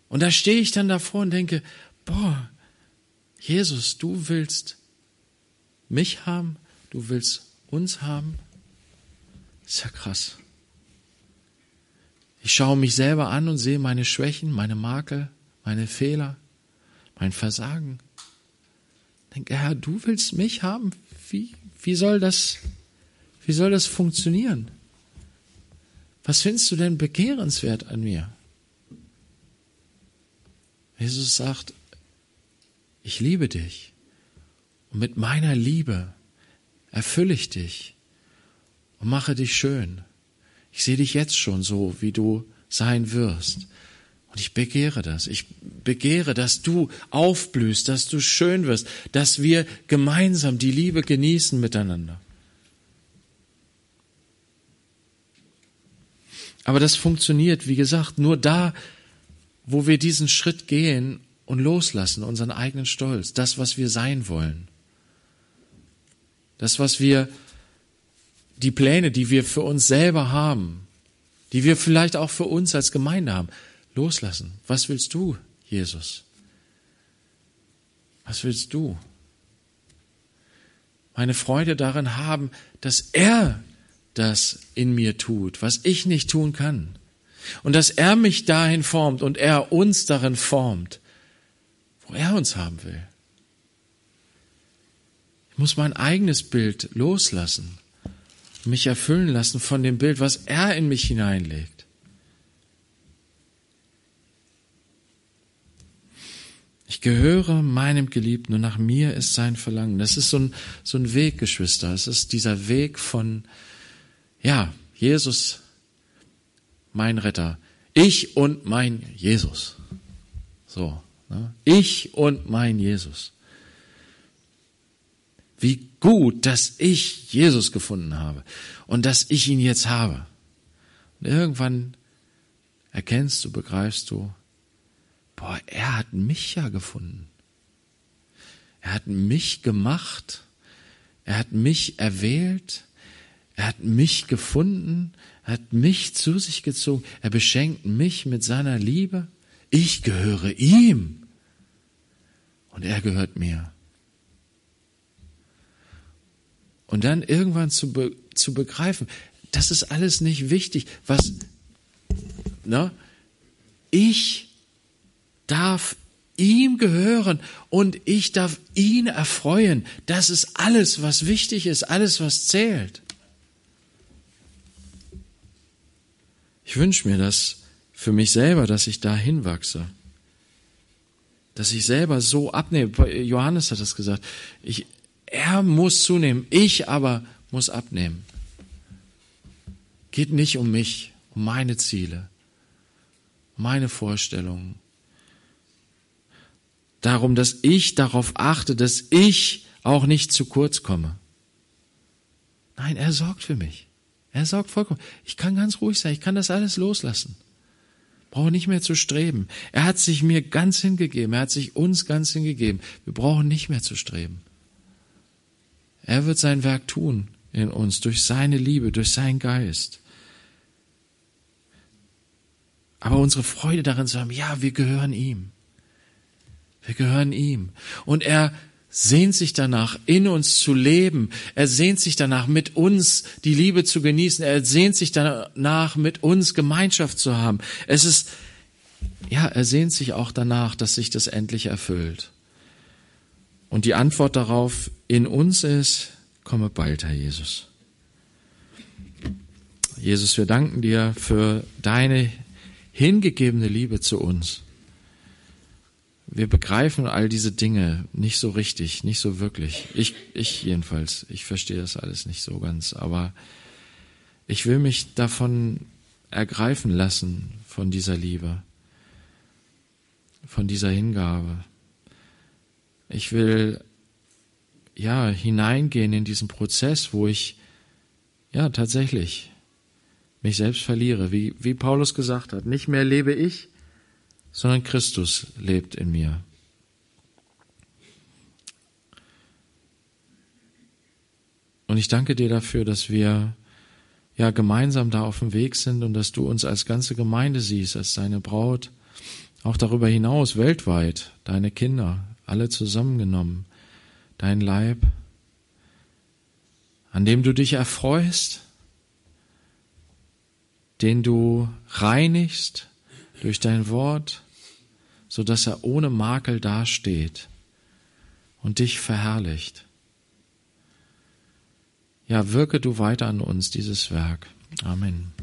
Und da stehe ich dann davor und denke, boah, Jesus, du willst mich haben, du willst uns haben. ist ja krass. Ich schaue mich selber an und sehe meine Schwächen, meine Makel, meine Fehler, mein Versagen. Denke, Herr, du willst mich haben? Wie, wie soll das, wie soll das funktionieren? Was findest du denn begehrenswert an mir? Jesus sagt, ich liebe dich und mit meiner Liebe erfülle ich dich und mache dich schön. Ich sehe dich jetzt schon so, wie du sein wirst. Und ich begehre das. Ich begehre, dass du aufblühst, dass du schön wirst, dass wir gemeinsam die Liebe genießen miteinander. Aber das funktioniert, wie gesagt, nur da, wo wir diesen Schritt gehen und loslassen, unseren eigenen Stolz, das, was wir sein wollen. Das, was wir, die Pläne, die wir für uns selber haben, die wir vielleicht auch für uns als Gemeinde haben, loslassen. Was willst du, Jesus? Was willst du? Meine Freude darin haben, dass er das in mir tut, was ich nicht tun kann. Und dass er mich dahin formt und er uns darin formt, wo er uns haben will. Ich muss mein eigenes Bild loslassen, mich erfüllen lassen von dem Bild, was er in mich hineinlegt. Ich gehöre meinem Geliebten und nach mir ist sein Verlangen. Das ist so ein, so ein Weg, Geschwister. Es ist dieser Weg von, ja, Jesus mein Retter. Ich und mein Jesus. So. Ne? Ich und mein Jesus. Wie gut, dass ich Jesus gefunden habe und dass ich ihn jetzt habe. Und irgendwann erkennst du, begreifst du, boah, er hat mich ja gefunden. Er hat mich gemacht. Er hat mich erwählt. Er hat mich gefunden. Er hat mich zu sich gezogen. Er beschenkt mich mit seiner Liebe. Ich gehöre ihm. Und er gehört mir. Und dann irgendwann zu, be, zu begreifen, das ist alles nicht wichtig. Was, ne? Ich darf ihm gehören und ich darf ihn erfreuen. Das ist alles, was wichtig ist, alles, was zählt. Ich wünsche mir das für mich selber, dass ich da hinwachse. Dass ich selber so abnehme. Johannes hat das gesagt. Ich, er muss zunehmen, ich aber muss abnehmen. Geht nicht um mich, um meine Ziele, meine Vorstellungen. Darum, dass ich darauf achte, dass ich auch nicht zu kurz komme. Nein, er sorgt für mich. Er sorgt vollkommen. Ich kann ganz ruhig sein. Ich kann das alles loslassen. Brauche nicht mehr zu streben. Er hat sich mir ganz hingegeben. Er hat sich uns ganz hingegeben. Wir brauchen nicht mehr zu streben. Er wird sein Werk tun in uns durch seine Liebe, durch seinen Geist. Aber unsere Freude darin zu haben, ja, wir gehören ihm. Wir gehören ihm. Und er sehnt sich danach, in uns zu leben. Er sehnt sich danach, mit uns die Liebe zu genießen. Er sehnt sich danach, mit uns Gemeinschaft zu haben. Es ist, ja, er sehnt sich auch danach, dass sich das endlich erfüllt. Und die Antwort darauf in uns ist, komme bald, Herr Jesus. Jesus, wir danken dir für deine hingegebene Liebe zu uns. Wir begreifen all diese Dinge nicht so richtig, nicht so wirklich. Ich, ich jedenfalls, ich verstehe das alles nicht so ganz, aber ich will mich davon ergreifen lassen, von dieser Liebe, von dieser Hingabe. Ich will ja hineingehen in diesen Prozess, wo ich ja tatsächlich mich selbst verliere, wie, wie Paulus gesagt hat. Nicht mehr lebe ich, sondern Christus lebt in mir. Und ich danke dir dafür, dass wir ja gemeinsam da auf dem Weg sind und dass du uns als ganze Gemeinde siehst, als deine Braut, auch darüber hinaus, weltweit, deine Kinder, alle zusammengenommen, dein Leib, an dem du dich erfreust, den du reinigst durch dein Wort, so dass er ohne Makel dasteht und dich verherrlicht. Ja, wirke du weiter an uns dieses Werk. Amen.